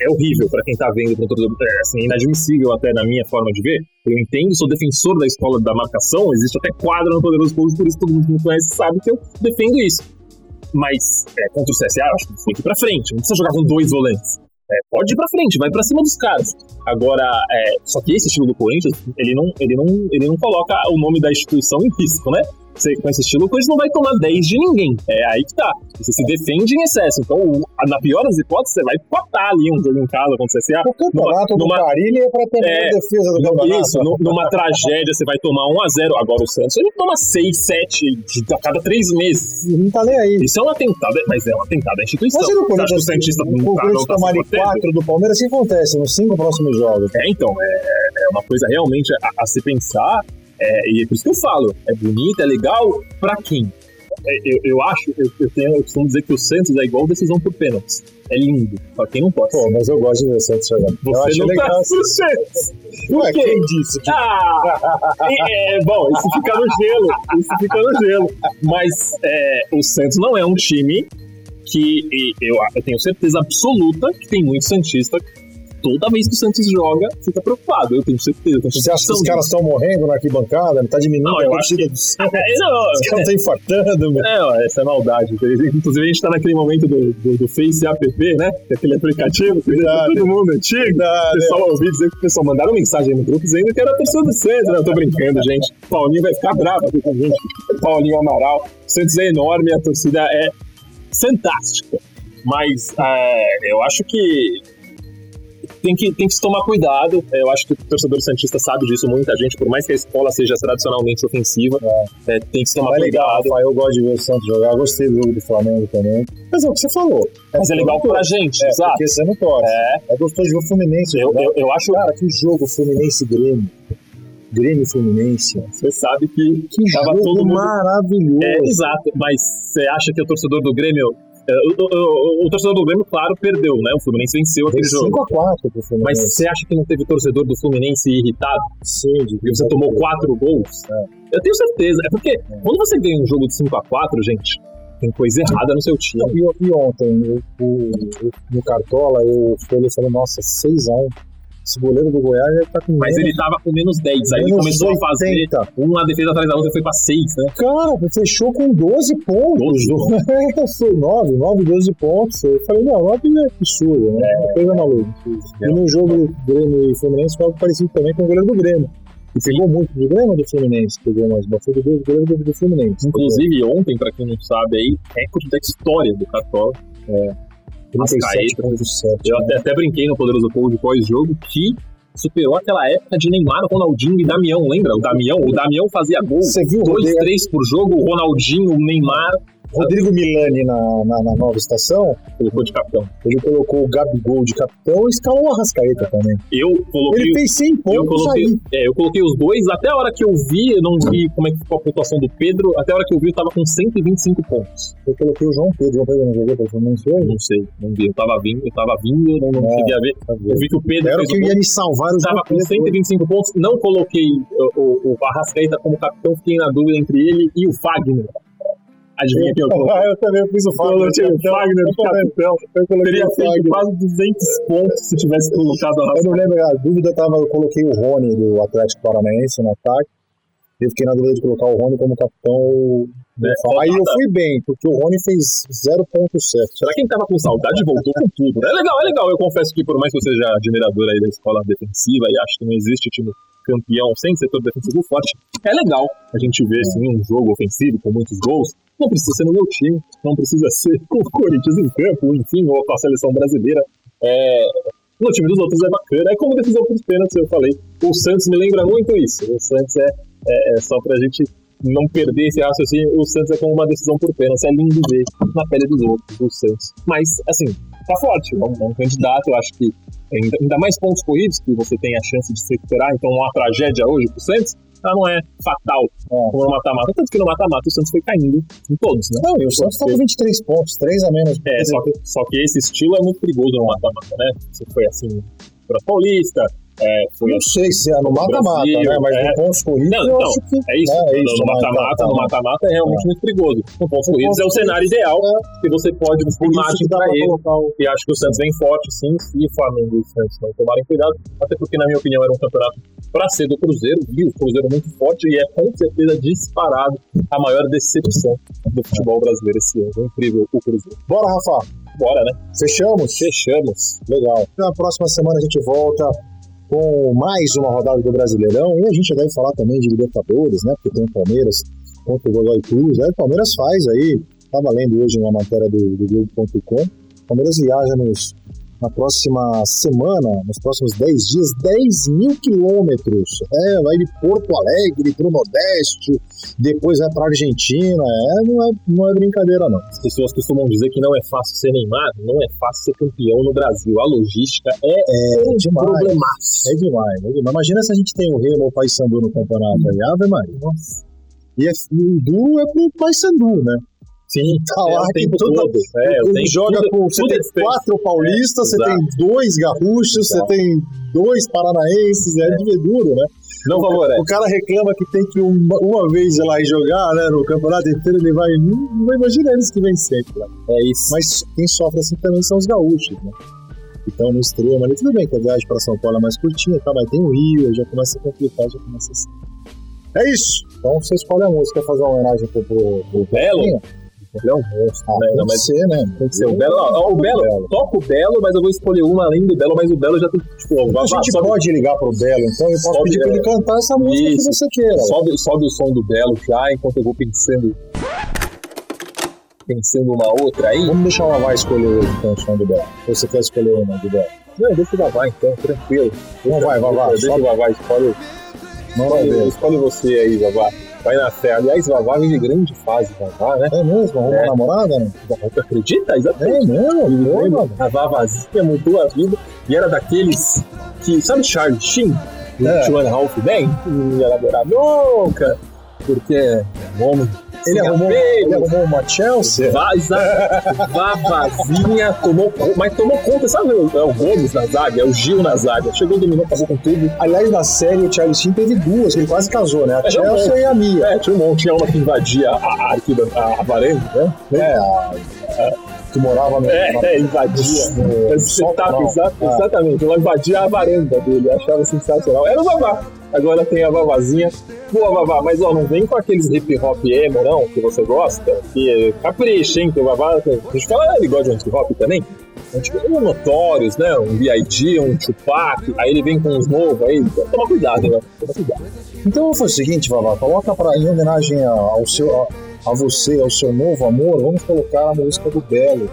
é horrível para quem tá vendo é assim, inadmissível até na minha forma de ver. Eu entendo, sou defensor da escola da marcação, existe até quadro no Poderoso Pouso, por isso todo mundo que me conhece sabe que eu defendo isso. Mas é, contra o CSA, acho que tem que ir pra frente, não precisa jogar com dois volantes. É, pode ir pra frente, vai pra cima dos caras. Agora, é, só que esse estilo do Corinthians, ele não, ele, não, ele não coloca o nome da instituição em risco, né? Você, com esse estilo, o Corinthians não vai tomar 10 de ninguém. É aí que tá. Você se defende em excesso. Então, na pior das hipóteses, você vai empatar ali um jogo em casa contra o CSA. O campeonato numa, do Carilli é pra ter é, defesa do campeonato. Isso, numa tragédia, você vai tomar 1x0. Agora o Santos, ele toma 6, 7 a cada 3 meses. Não tá nem aí. Isso é um atentado, mas é um atentado à instituição. Mas o Corinthians, o Santista não o Corinthians tá, tomar 4 do Palmeiras, assim acontece nos 5 próximos jogos. É, então, é, é uma coisa realmente a, a se pensar. É, e é por isso que eu falo, é bonito, é legal, pra quem? É, eu, eu acho, eu, eu, tenho, eu costumo dizer que o Santos é igual decisão por pênaltis. É lindo, só quem não pode. Pô, mas eu gosto de ver o Santos jogar. Você eu não legal. Tá Santos. Ué, quem disse? Que... Ah, é, bom, isso fica no gelo. Isso fica no gelo. Mas é, o Santos não é um time que eu, eu tenho certeza absoluta que tem muito Santista toda vez que o Santos joga, fica preocupado. Eu tenho certeza. Você acha que os caras estão morrendo na arquibancada? Não tá diminuindo não, eu acho que... do Santos? É, não, os caras estão infartando. Meu. É, ó, essa é maldade. Inclusive, a gente tá naquele momento do, do, do Face app, né? É aquele aplicativo que todo mundo antigo. O pessoal ouviu dizer que o pessoal mandaram mensagem no grupo dizendo que era a pessoa do Santos. Né? Eu tô brincando, gente. Paulinho vai ficar bravo aqui com a gente. Paulinho Amaral. O Santos é enorme, a torcida é fantástica. Mas é, eu acho que tem que, tem que se tomar cuidado. É, eu acho que o torcedor Santista sabe disso, muita gente, por mais que a escola seja tradicionalmente ofensiva, é. É, tem que se tomar cuidado. Legal, eu gosto de ver o Santos jogar, eu gostei do jogo do Flamengo também. Mas é o que você falou. Mas é legal pra gente, é, exato. Porque você não torce. É. é gostoso de ver o Fluminense. Eu, eu, eu, acho. Cara, que jogo Fluminense-Grêmio. Grêmio Fluminense. Você sabe que, que tava todo mundo... maravilhoso. É, exato, mas você acha que o torcedor do Grêmio é, o, o, o, torcedor do Grêmio, claro, perdeu, né? O Fluminense venceu aquele jogo. 5x4 pro Fluminense. Mas você acha que não teve torcedor do Fluminense irritado? Sim. E você tomou 4 gols? É. Eu tenho certeza. É porque é. quando você ganha um jogo de 5x4, gente, tem coisa errada no seu time. E, e ontem, no Cartola, eu falei, falei nossa, 6x1. Esse goleiro do Goiás ele tá com. Mas ele tava com menos 10. Aí ele começou 80. a fazer uma defesa atrás da outra foi pra 6, né? Cara, fechou com 12 pontos. 12. foi 9, 9, 12 pontos. Eu falei, não, 9 é absurdo, né? É. Coisa maluca. É. E no jogo do Grêmio e Fluminense foi algo parecido também com o goleiro do Grêmio. E pegou muito do Grêmio do Fluminense, pegou mais bastante do Grêmio do, do Fluminense. Inclusive, ontem, pra quem não sabe aí, recorde da história do Cartola. É, 37,7. Eu até, até brinquei no Poderoso de pós-jogo que superou aquela época de Neymar, Ronaldinho e Damião, lembra? O Damião, o Damião fazia gol. Você viu? Dois, três por jogo, o Ronaldinho, o Neymar. Rodrigo Milani na, na, na, nova estação. Colocou de capitão. Ele colocou o Gabigol de capitão e escalou o Arrascaeta também. Eu coloquei. Ele fez 100 pontos eu coloquei, aí. É, eu coloquei os dois. Até a hora que eu vi, eu não vi como é que ficou a pontuação do Pedro. Até a hora que eu vi, eu tava com 125 pontos. Eu coloquei o João Pedro. João Pedro não jogou pra Fluminense hoje? Não sei, não vi. Eu tava vindo, eu tava vindo, não, não é, cheguei a ver. Tá eu vi que o Pedro. Era que ia me salvar. Eu tava com 125 pontos. Não coloquei o, o, o Arrascaeta como capitão, fiquei na dúvida entre ele e o Fagner. Adivinha quem eu coloquei? eu também fiz o Fagner. Eu Fagner de capitão. Eu Teria feito quase 200 pontos se tivesse colocado a Eu não lembro, a dúvida tava, eu coloquei o Rony do Atlético Paranaense no ataque. Eu fiquei na dúvida de colocar o Rony como capitão. É, Aí eu fui bem, porque o Rony fez 0.7. Será que quem tava com saudade voltou com tudo? É legal, é legal. Eu confesso que por mais que eu seja admirador aí da escola defensiva e acho que não existe time campeão sem setor defensivo forte, é legal a gente ver assim, um jogo ofensivo com muitos gols. Não precisa ser no meu time, não precisa ser com o Corinthians em campo, enfim, ou com a seleção brasileira. É, no time dos outros é bacana. É como decisão por pênaltis, eu falei. O Santos me lembra muito isso. O Santos é, é, é só pra gente não perder esse raciocínio. O Santos é como uma decisão por pênaltis. É lindo ver na pele dos outros, o Santos. Mas, assim, tá forte. É um, é um candidato, eu acho que ainda, ainda mais pontos corridos, que você tem a chance de se recuperar. Então, uma tragédia hoje pro Santos ela não é fatal é. como no mata-mata. Tanto que no mata-mata o Santos foi caindo em todos, né? Não, e o Santos tá com 23 pontos, 3 a menos. É, só que, só que esse estilo é muito perigoso no mata-mata, né? Você foi assim para Paulista, é, foi não sei se é no mata-mata, né? Mas é. no pontos corridos não, então, que... É isso. É isso no mata-mata, no mata-mata é realmente é. muito perigoso. No pontos corridos é o cenário ideal é. que você pode margem para ele. E acho que o Santos vem forte, sim, e o Flamengo e o Santos não tomarem cuidado. Até porque, na minha opinião, era um campeonato para ser do Cruzeiro. E o Cruzeiro muito forte e é com certeza disparado a maior decepção do futebol brasileiro esse ano. É incrível o Cruzeiro. Bora, Rafa! Bora, né? Fechamos? Fechamos. Legal. Na próxima semana a gente volta com mais uma rodada do Brasileirão e a gente deve falar também de Libertadores, né? Porque tem o Palmeiras contra o Godoy Cruz. Aí o Palmeiras faz aí, estava lendo hoje uma matéria do, do Globo.com, o Palmeiras viaja nos na próxima semana, nos próximos 10 dias, 10 mil quilômetros. É, vai de Porto Alegre para o Nordeste, depois vai para Argentina. É, não é, não é brincadeira, não. As pessoas costumam dizer que não é fácil ser Neymar, não é fácil ser campeão no Brasil. A logística é, é um demais. problemaço. É demais, é demais. Imagina se a gente tem o Remo ou o Paysandu no campeonato aí. Ave Maria. Nossa. E é, o duro é pro Paysandu, né? Sim, tá lá é, que toda, todo. É, ele joga tudo, com. Você tudo tem é quatro paulistas, você Exato. tem dois gaúchos, você tem dois paranaenses, é, de duro, né? Não favorece. O cara reclama que tem que uma, uma vez ir lá e jogar, né? No campeonato inteiro ele vai. Não vai imaginar eles que vem sempre lá. É isso. Mas quem sofre assim também são os gaúchos, né? Que estão no extremo ali. Tudo bem que a viagem para São Paulo é mais curtinha, tá? mas tem o Rio, aí já começa a complicar, já começa assim. É isso! Então você escolhe a música, quer fazer uma homenagem pro, pro, pro Belo? Belinho? Ele é um monstro, Ah, né? Não, mas ser, né? tem que ser o Belo. Ó, o Belo, Belo. toca o Belo, mas eu vou escolher uma além do Belo, mas o Belo já tem, tipo, A gente sobe, pode ligar pro Belo, então eu posso Sobe, pedir pra ele é. cantar essa música Isso. que você queira. sobe, sobe o som do Belo já, enquanto eu vou pensando. Pensando uma outra aí. Vamos deixar o Vavá escolher hoje, então, o som do Belo. Você quer escolher uma do Belo? Não, deixa o Vavá então, tranquilo. Então vai, Vavá, Deixa o Vavá, escolhe, Manda escolhe, escolhe você aí, Vavá. Vai na fé. Aliás, Vavá vive grande fase, Vavá, né? É mesmo? Arrumou É. namorada, né? Tu acredita? Exatamente. É mesmo? A Vavazinha mudou a vida e era daqueles que, sabe Charlie Sheen? É. Half Men? Que não ia namorar nunca, porque é um homem Ele sem arrumou, ele arrumou uma Chelsea? Vaza, Vavazinha tomou conta, mas tomou conta, sabe? o- É o Gomes na zaga, é o Gil na zaga. Chegou, dominou, acabou com tudo. Aliás, na série, o Charlie Sheen teve duas, ele quase casou, né? A É, Chelsea não, e a Mia. É, tinha um monte, tinha uma que invadia a, a, a, a varanda, né? É, a, que morava no. É, na- é, invadia. no- Esse no setup, sótão. exa- Ah. exatamente. Ela invadia a varanda dele, achava sensacional. Era o Vavá. Agora tem a Vavazinha. Boa, Vavá, mas ó, não vem com aqueles hip hop emo, não, que você gosta. Que capricha, hein? Que o Vavá. A gente fala, ele gosta de hip hop também. A gente um Notorious, né? Um B.I.G., um Tupac. Aí ele vem com uns novos aí. Toma cuidado, né? Toma cuidado. Então fazer o seguinte, Vavá, coloca pra, em homenagem ao seu, a, a você, ao seu novo amor, vamos colocar a música do Belo.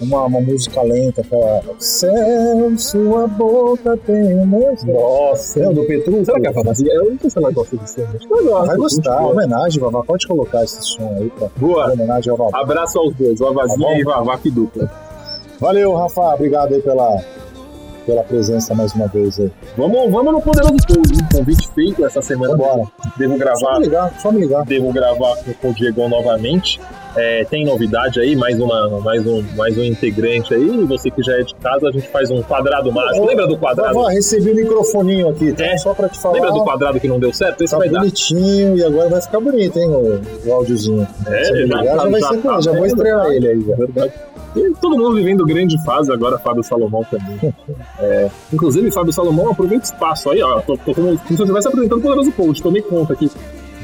Uma, uma música lenta, aquela. Céu, sua boca tem um. Nossa, É, o do Petru? Será que a Vavazinha. Eu não sei se ela gosta ela gosta. Vai gostar, Boa. homenagem, Vavá. Pode colocar esse som aí pra Boa. homenagem ao Vavá. Abraço aos dois, Vavazinha Tá e Vavá, que dupla. Valeu, Rafa. Obrigado aí pela, pela presença mais uma vez aí. Vamos, vamos no Poderoso Pool, hein? Convite feito essa semana. Vambora. Devo Só gravar, me ligar, só me ligar. devo gravar com, o Diego novamente. É, tem novidade aí, mais, uma, mais, um, mais um integrante aí. Você que já é de casa, a gente faz um quadrado mágico. Ô, Lembra do quadrado? Vavá, recebi o microfoninho aqui, tá? É. Só pra te falar. Lembra do quadrado que não deu certo? Esse Tá vai dar. bonitinho e agora vai ficar bonito, hein, o, o áudiozinho. É, já ligar, já, tá- vai já ser com tá já vou estrear ele aí. Já. Verdade. E todo mundo vivendo grande fase agora, Fábio Salomão também. É, inclusive, Fábio Salomão aproveita o espaço aí, ó. Tô, tô como, como se eu estivesse apresentando o Poderoso Post, tomei conta aqui.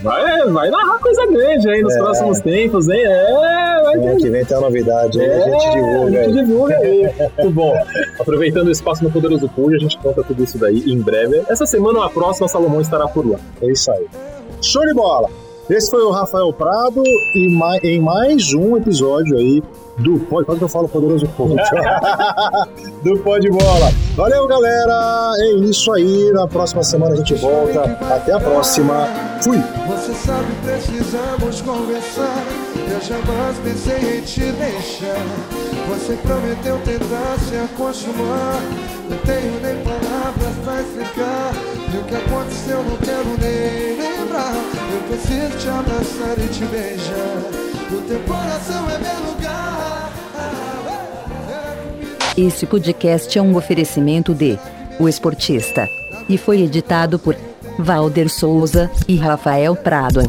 Vai, vai narrar coisa grande aí nos É. próximos tempos, hein? É, vai ter que vem tem uma novidade aí, É, a gente divulga a gente aí. divulga aí. Muito bom. Aproveitando o espaço no Poderoso Pool, a gente conta tudo isso daí em breve. Essa semana ou a próxima, Salomão estará por lá. É isso aí. Show de bola! Esse foi o Rafael Prado e mai- em mais um episódio aí do Pode. Que eu falo Poderoso Povo. do Pode Bola. Valeu, galera! É isso aí. Na próxima semana a gente volta. Até a próxima. Fui! Você sabe, precisamos conversar. Eu jamais pensei em te deixar. Você prometeu tentar se acostumar. Não tenho nem palavras pra explicar. E o que aconteceu não quero nem lembrar. Te abraçar e te beijar. O teu coração é meu lugar. Esse podcast é um oferecimento de O Esportista e foi editado por Valder Souza e Rafael Prado.